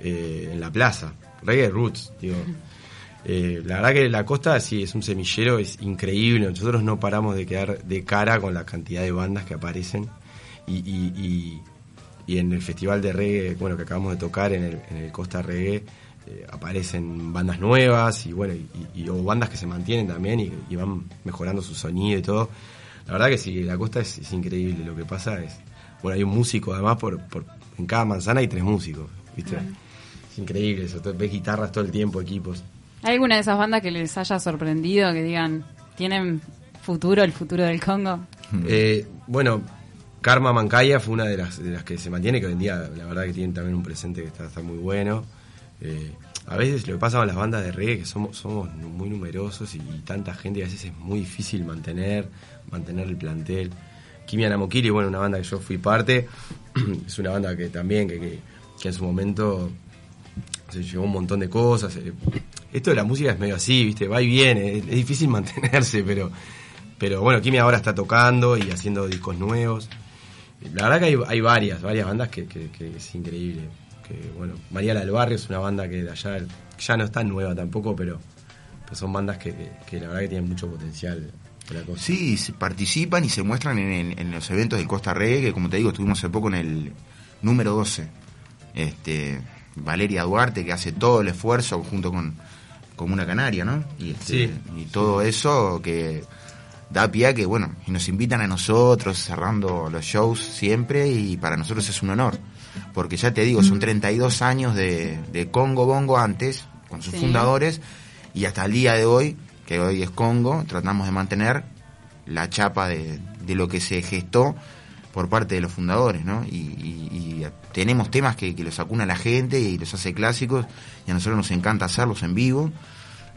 eh, en la plaza. Reggae roots, digo. Eh, la verdad que la costa sí es un semillero, es increíble. Nosotros no paramos de quedar de cara con la cantidad de bandas que aparecen. Y, y- y- en el festival de reggae, bueno, que acabamos de tocar en el, en el Costa Reggae, eh, aparecen bandas nuevas y bueno, y, y- o bandas que se mantienen también y, y van mejorando su sonido y todo. La verdad que sí, la costa es, es increíble. Lo que pasa es, bueno, hay un músico además por, por en cada manzana hay tres músicos, ¿viste? Es increíble eso, ves guitarras todo el tiempo, equipos. ¿Hay alguna de esas bandas que les haya sorprendido, que digan, tienen futuro, el futuro del Congo? Eh, bueno, Karma Mancaya fue una de las, de las que se mantiene, que hoy en día la verdad que tienen también un presente que está, está muy bueno. Eh, a veces lo que pasa con las bandas de reggae, que somos, muy numerosos y, tanta gente, a veces es muy difícil mantener, mantener el plantel. Kimia Namokiri, bueno, una banda que yo fui parte, es una banda que también, que, en su momento se llevó un montón de cosas. eh. Esto de la música es medio así, ¿viste? Va y viene, es, es difícil mantenerse, pero, pero bueno, Kimi ahora está tocando y haciendo discos nuevos. La verdad que hay, varias, varias bandas que es increíble. Que, bueno, María del Barrio es una banda que de allá ya no está nueva tampoco, pero, pero son bandas que, que- que la verdad que tienen mucho potencial. la cosa. Sí, se participan y se muestran en, en- en los eventos del Costa Reggae, que como te digo, estuvimos hace poco en el número 12. Este, Valeria Duarte, que hace todo el esfuerzo junto con, con una canaria, ¿no? Y, este, Sí. y todo eso que da pie a que, bueno, y nos invitan a nosotros cerrando los shows siempre y para nosotros es un honor. Porque ya te digo, son 32 años de, de Congo Bongo antes, con sus Sí. fundadores, y hasta el día de hoy, que hoy es Congo, tratamos de mantener la chapa de, de lo que se gestó por parte de los fundadores, ¿no? Y, y- y tenemos temas que, que los acuna la gente y los hace clásicos, y a nosotros nos encanta hacerlos en vivo,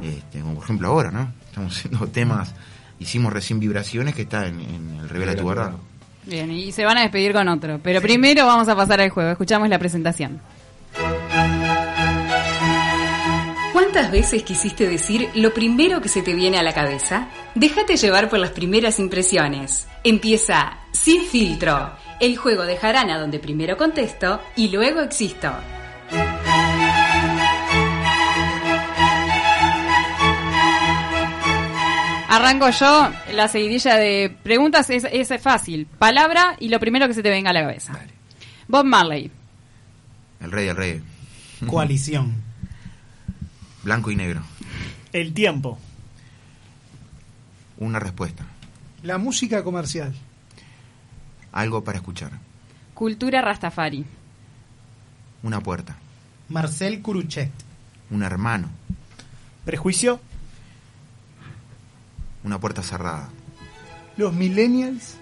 este, como por ejemplo ahora, ¿no? Estamos haciendo temas, hicimos recién vibraciones que está en, en el Revela tu Verdad. Bien, y se van a despedir con otro. Pero primero vamos a pasar al juego. Escuchamos la presentación. ¿Cuántas veces quisiste decir lo primero que se te viene a la cabeza? Déjate llevar por las primeras impresiones. Empieza Sin Filtro, el juego de jarana donde primero contesto y luego existo. Arranco yo. La seguidilla de preguntas es, es fácil. Palabra y lo primero que se te venga a la cabeza. Bob Marley. El rey del rey. Coalición. Blanco y negro. El tiempo. Una respuesta. La música comercial. Algo para escuchar. Cultura Rastafari. Una puerta. Marcel Curuchet. Un hermano. Prejuicio. Una puerta cerrada. Los millennials.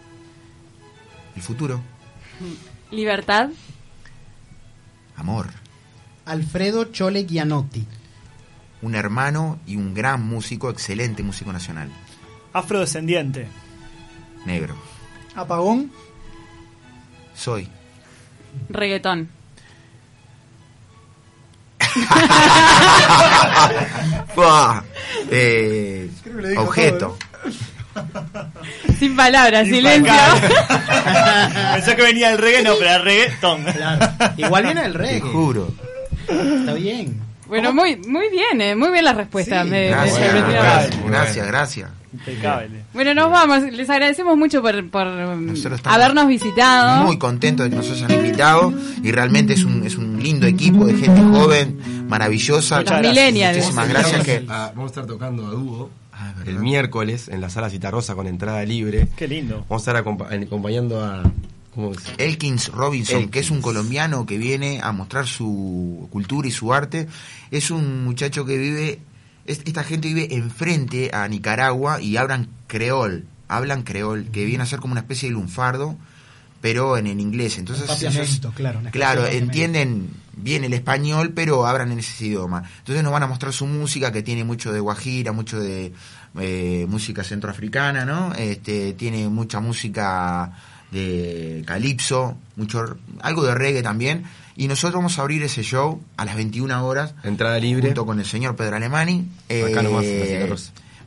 El futuro. Libertad. Amor. Alfredo Chole Gianotti. Un hermano y un gran músico, excelente músico nacional. Afrodescendiente. Negro. Apagón. Soy. Reggaetón. Eh, objeto. Sin palabras, silencio. Pensó que venía el reggae, no, pero el reggaetón. Igual viene el Te reggae. juro. Está bien. Bueno, muy muy bien, eh, muy bien las respuestas. me- me- Gracias, me- gracias, gracias, gracias. Impecable. Bueno, nos vamos. Les agradecemos mucho por, estamos habernos visitado. Muy contento de que nos hayan invitado y realmente es un, es un lindo equipo de gente joven, maravillosa. Los millennials. Muchísimas gracias. Que, Ah, vamos a estar tocando a dúo el miércoles en la sala Citarrosa con entrada libre. Qué lindo. Vamos a estar acompa- acompañando a. Elkins Robinson, que es un colombiano que viene a mostrar su cultura y su arte, es un muchacho que vive, esta gente vive enfrente a Nicaragua y hablan creol, hablan creol, que viene a ser como una especie de lunfardo, pero en, en inglés. Entonces, ellos- claro, claro, entienden bien el español, pero hablan en ese idioma. Entonces nos van a mostrar su música, que tiene mucho de guajira, mucho de eh, música centroafricana, ¿no? Este, tiene mucha música de calipso, mucho algo de reggae también. Y nosotros vamos a abrir ese show a las 21 horas. Entrada libre. Junto con el señor Pedro Alemani. Acá nomás, eh,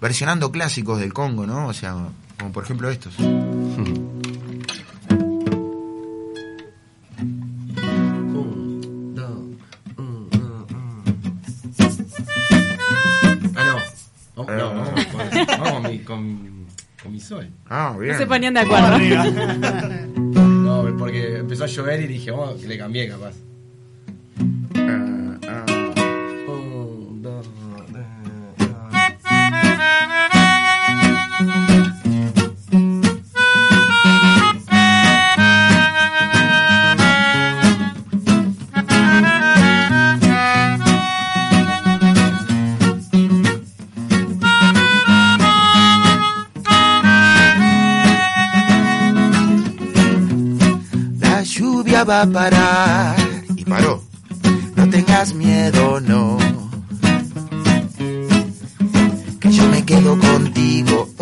versionando clásicos del Congo, ¿no? O sea, como por ejemplo estos. Ah, no. No, no, vamos con, con mi, con, con mi sol. Ah, No se ponían de acuerdo. Porque empezó a llover y dije, vamos, que le cambié capaz. Va a parar y paró. No tengas miedo, no. Que yo me quedo contigo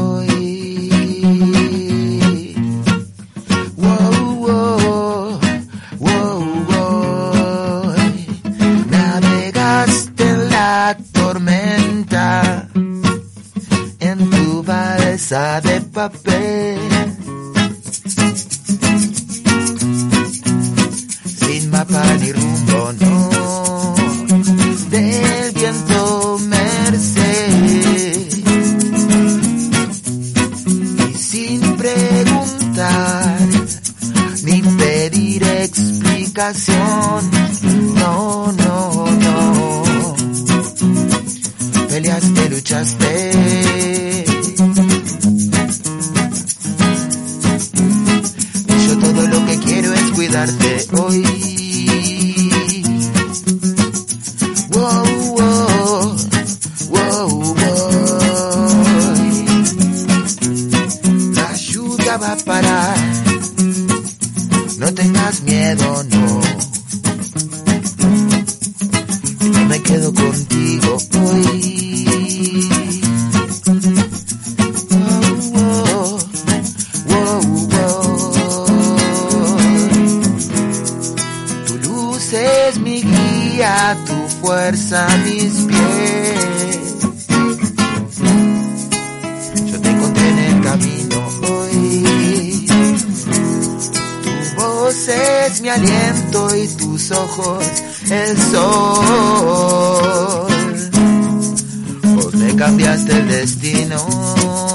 Vos me cambiaste el destino.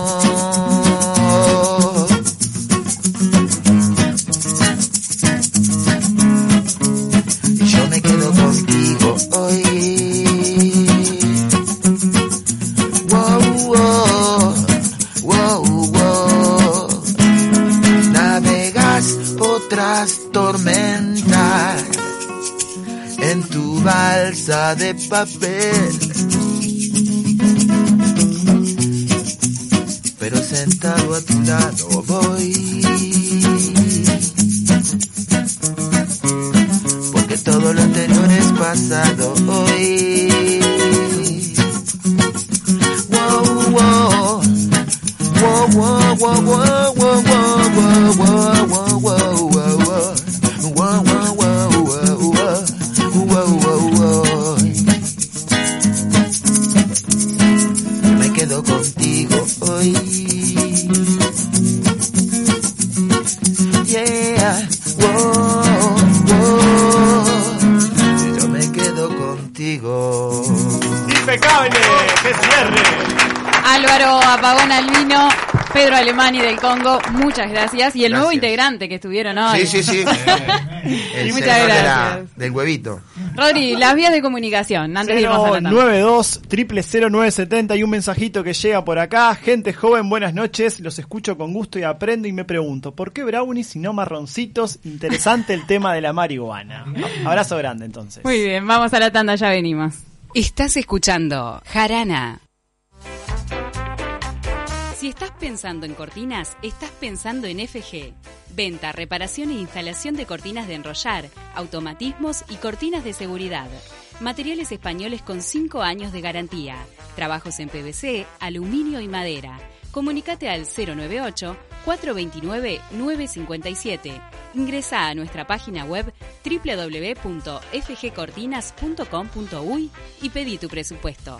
Papel. Muchas gracias. Y el nuevo integrante que estuvieron hoy. Sí, sí, sí. El Muchas de la- gracias. del huevito. Rodri, las vías de comunicación, antes de irnos a la tanda. 092 0970 y un mensajito que llega por acá. Gente joven, buenas noches. Los escucho con gusto y aprendo y me pregunto, ¿por qué brownies y no marroncitos? Interesante el tema de la marihuana. Abrazo grande entonces. Muy bien, vamos a la tanda, ya venimos. Estás escuchando Jarana. Estás pensando en cortinas, estás pensando en FG. Venta, reparación e instalación de cortinas de enrollar, automatismos y cortinas de seguridad. Materiales españoles con 5 años de garantía. Trabajos en PVC, aluminio y madera. Comunicate al 098-429-957. Ingresa a nuestra página web www.fgcortinas.com.uy y pedí tu presupuesto.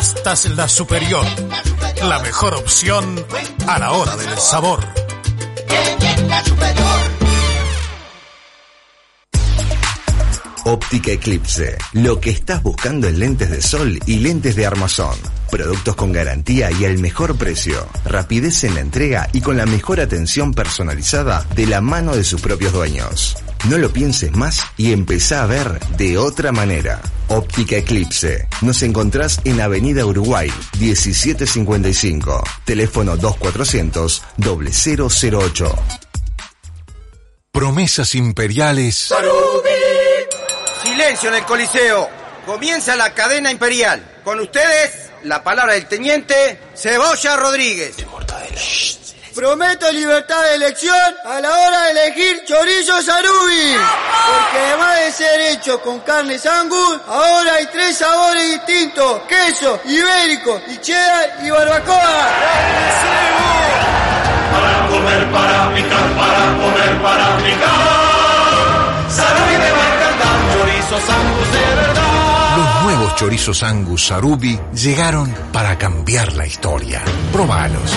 Pastas La Superior. La mejor opción a la hora del sabor. Óptica Eclipse. Lo que estás buscando en lentes de sol y lentes de armazón. Productos con garantía y al mejor precio. Rapidez en la entrega y con la mejor atención personalizada de la mano de sus propios dueños. No lo pienses más y empezá a ver de otra manera. Óptica Eclipse. Nos encontrás en Avenida Uruguay, 1755. Teléfono 2400 0008. Promesas imperiales. Silencio en el Coliseo. Comienza la cadena imperial. Con ustedes, la palabra del teniente Cebolla Rodríguez. Prometo libertad de elección a la hora de elegir chorizo sarubi. Porque además de ser hecho con carne angus, ahora hay tres sabores distintos. Queso, ibérico, y cheddar y barbacoa. Para comer, para picar, para comer, para picar. Salud y de Barcaldán, chorizos angus de verdad. Los nuevos chorizos Angus Sarubi llegaron para cambiar la historia. Probalos.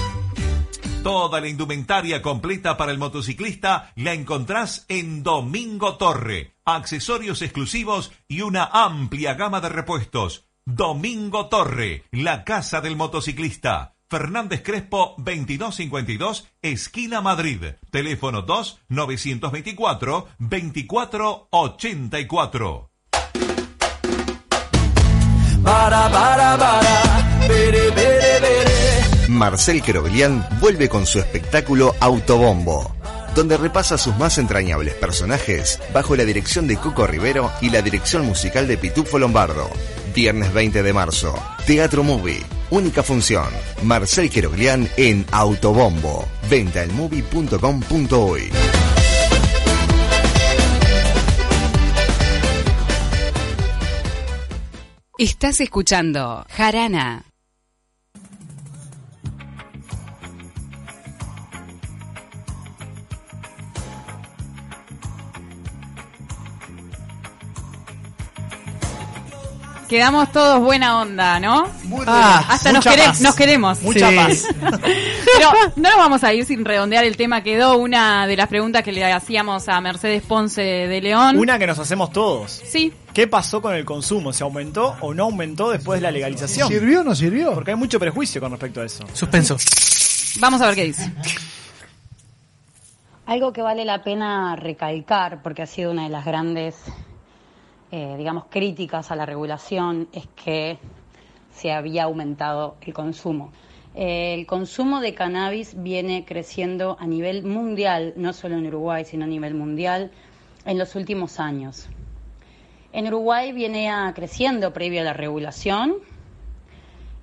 Toda la indumentaria completa para el motociclista la encontrás en Domingo Torre. Accesorios exclusivos y una amplia gama de repuestos. Domingo Torre, la casa del motociclista. Fernández Crespo 2252, esquina Madrid. Teléfono 2 924 2484. Para, para, para, bere, bere, bere. Marcel Queroglián vuelve con su espectáculo Autobombo, donde repasa sus más entrañables personajes bajo la dirección de Coco Rivero y la dirección musical de Pitufo Lombardo. Viernes 20 de marzo, Teatro Movie, única función. Marcel Queroglián en Autobombo. Venta en movie.com.uy. Estás escuchando Jarana. Quedamos todos buena onda, ¿no? Ah, Hasta nos, quere- paz. nos queremos. Mucha Sí. paz. Pero no nos vamos a ir sin redondear el tema. Quedó una de las preguntas que le hacíamos a Mercedes Ponce de León. Una que nos hacemos todos. Sí. ¿Qué pasó con el consumo? ¿Se aumentó o no aumentó después de la legalización? ¿Sirvió o no sirvió? Porque hay mucho prejuicio con respecto a eso. Suspenso. Vamos a ver qué dice. Algo que vale la pena recalcar, porque ha sido una de las grandes eh, digamos, críticas a la regulación es que se había aumentado el consumo. Eh, el consumo de cannabis viene creciendo a nivel mundial, no solo en Uruguay, sino a nivel mundial, en los últimos años. En Uruguay viene creciendo previo a la regulación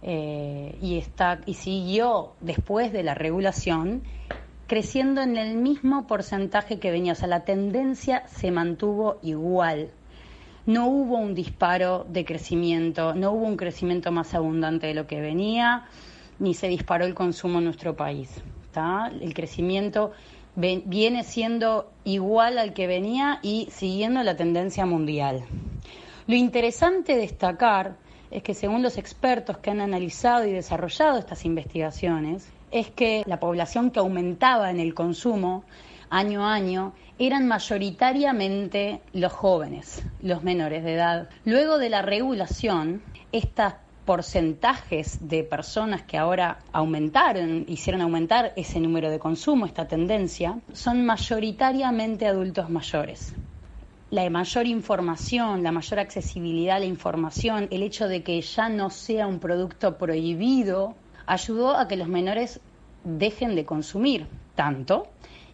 eh, y, está, y siguió después de la regulación creciendo en el mismo porcentaje que venía. O sea, la tendencia se mantuvo igual. No hubo un disparo de crecimiento, no hubo un crecimiento más abundante de lo que venía, ni se disparó el consumo en nuestro país. El crecimiento viene siendo igual al que venía y siguiendo la tendencia mundial. Lo interesante destacar es que según los expertos que han analizado y desarrollado estas investigaciones, es que la población que aumentaba en el consumo año a año eran mayoritariamente los jóvenes, los menores de edad. Luego de la regulación, estos porcentajes de personas que ahora aumentaron, hicieron aumentar ese número de consumo, esta tendencia, son mayoritariamente adultos mayores la mayor información, la mayor accesibilidad a la información, el hecho de que ya no sea un producto prohibido, ayudó a que los menores dejen de consumir tanto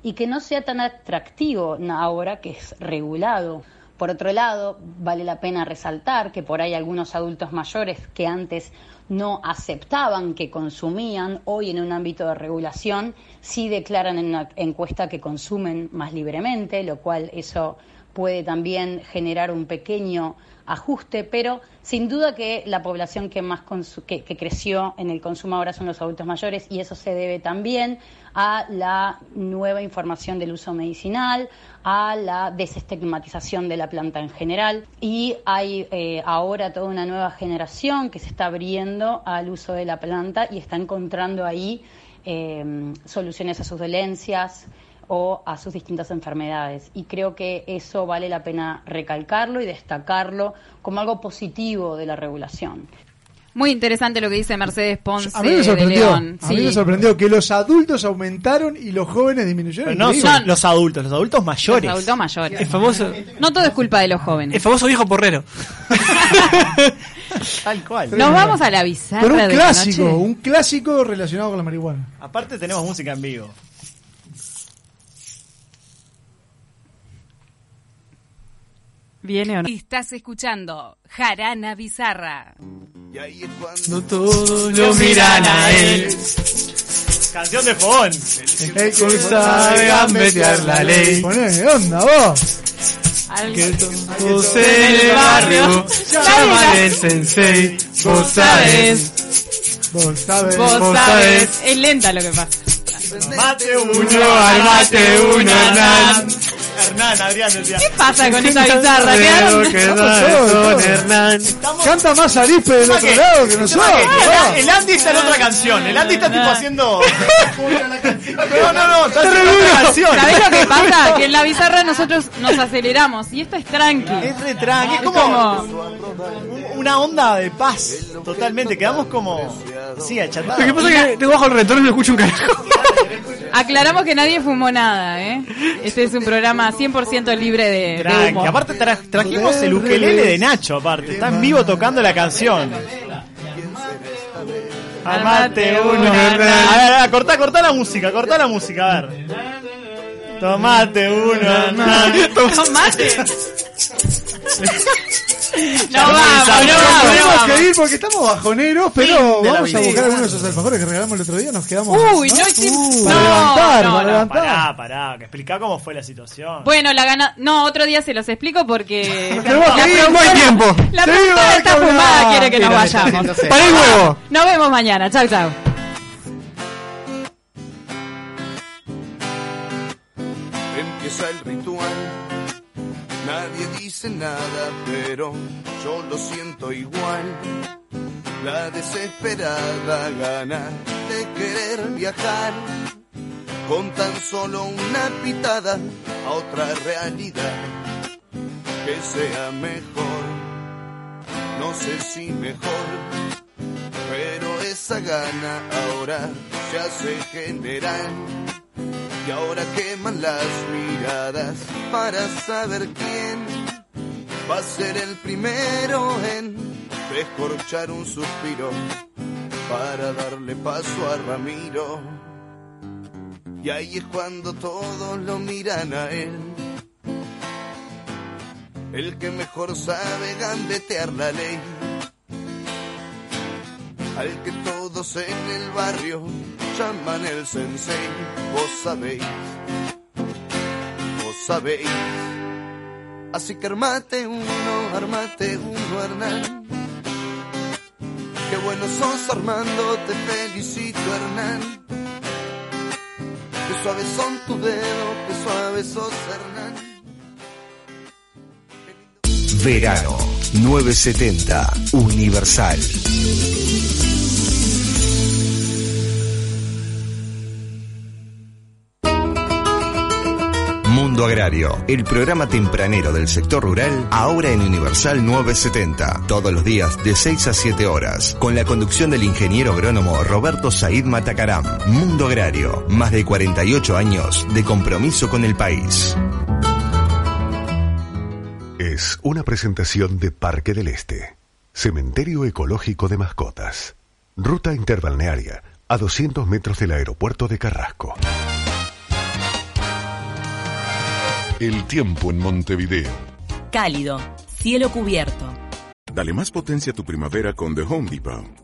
y que no sea tan atractivo ahora que es regulado. Por otro lado, vale la pena resaltar que por ahí algunos adultos mayores que antes no aceptaban que consumían, hoy en un ámbito de regulación sí declaran en una encuesta que consumen más libremente, lo cual eso puede también generar un pequeño ajuste, pero sin duda que la población que más que creció en el consumo ahora son los adultos mayores y eso se debe también a la nueva información del uso medicinal, a la desestigmatización de la planta en general y hay eh, ahora toda una nueva generación que se está abriendo al uso de la planta y está encontrando ahí eh, soluciones a sus dolencias o a sus distintas enfermedades. Y creo que eso vale la pena recalcarlo y destacarlo como algo positivo de la regulación. Muy interesante lo que dice Mercedes Ponce A mí me de sorprendió. León. A mí Sí. me sorprendió que los adultos aumentaron y los jóvenes disminuyeron. Pero no son los adultos, los adultos mayores. Los adultos mayores. El famoso, No todo es culpa de los jóvenes. el famoso viejo porrero. Tal cual. Nos vamos a la bizarra Pero un de la clásico, noche. un clásico relacionado con la marihuana. Aparte tenemos música en vivo. ¿Viene o no? Estás escuchando Jarana Bizarra. No todos lo miran a él. Canción de fogón. El que sabe gambetear la ley. Poné onda, vos. Que todos en el barrio llaman el sensei. Vos sabés, Vos sabés. Vos sabés. Es lenta lo que pasa. Mate uno, uno al mate, uno Hernán. Hernán, Adrián decía. ¿Qué pasa con esa todos. Hernán. Canta más Arispe del otro que- lado que nosotros. El, el Andy está en otra canción. El Andy está tipo haciendo. No, no, no, está haciendo otra canción. ¿Sabés lo que pasa? Que en la bizarra nosotros nos aceleramos y esto es tranqui. Es re tranqui, es como como- un- una onda de paz. Totalmente, quedamos como. Sí, achatados. Lo que pasa es que tengo bajo el retorno y no escucho un carajo. Aclaramos que nadie fumó nada, ¿eh? Este es un programa 100% libre de, de Tranqui. humo. Aparte tra- trajimos el ukelele de Nacho, aparte. Está en vivo tocando la canción. Amate uno, Hernán. A ver, a ver, cortá, cortá la música, cortá la música, a ver. Tomate uno. Tomate. No vamos, no vamos, no Tenemos vamos. que ir porque estamos bajoneros, pero vamos a buscar algunos de esos alfajores que regalamos el otro día. Nos quedamos. Uy, no hicimos- Uh, para no, levantar, no, para levantar. Pará, pará, que explica cómo fue la situación. Bueno, la gana... No, otro día se los explico porque... Tenemos que ir, No hay tiempo. La va, está fumada, quiere que nos vayamos. Para el huevo. Nos vemos mañana. Chau, chau. Empieza el ritual. Nadie nada, pero yo lo siento igual. La desesperada gana de querer viajar. Con tan solo una pitada a otra realidad. Que sea mejor. No sé si mejor. Pero esa gana ahora se hace general. Y ahora queman las miradas para saber quién va a ser el primero en descorchar un suspiro para darle paso a Ramiro. Y ahí es cuando todos lo miran a él. El que mejor sabe gambetear la ley. Al que todos en el barrio llaman el sensei. Vos sabéis, vos sabéis. Así que armate uno, armate uno, Hernán. Qué bueno sos Armando, te felicito Hernán. Qué suaves son tus dedos, qué suaves sos Hernán. Verano 970 Universal. Mundo Agrario, el programa tempranero del sector rural, ahora en Universal 970, todos los días de 6 a 7 horas, con la conducción del ingeniero agrónomo Roberto Said Matacaram. Mundo Agrario, más de 48 años de compromiso con el país. Es una presentación de Parque del Este, Cementerio Ecológico de Mascotas, ruta interbalnearia a 200 metros del aeropuerto de Carrasco. El tiempo en Montevideo. Cálido, cielo cubierto. Dale más potencia a tu primavera con The Home Depot.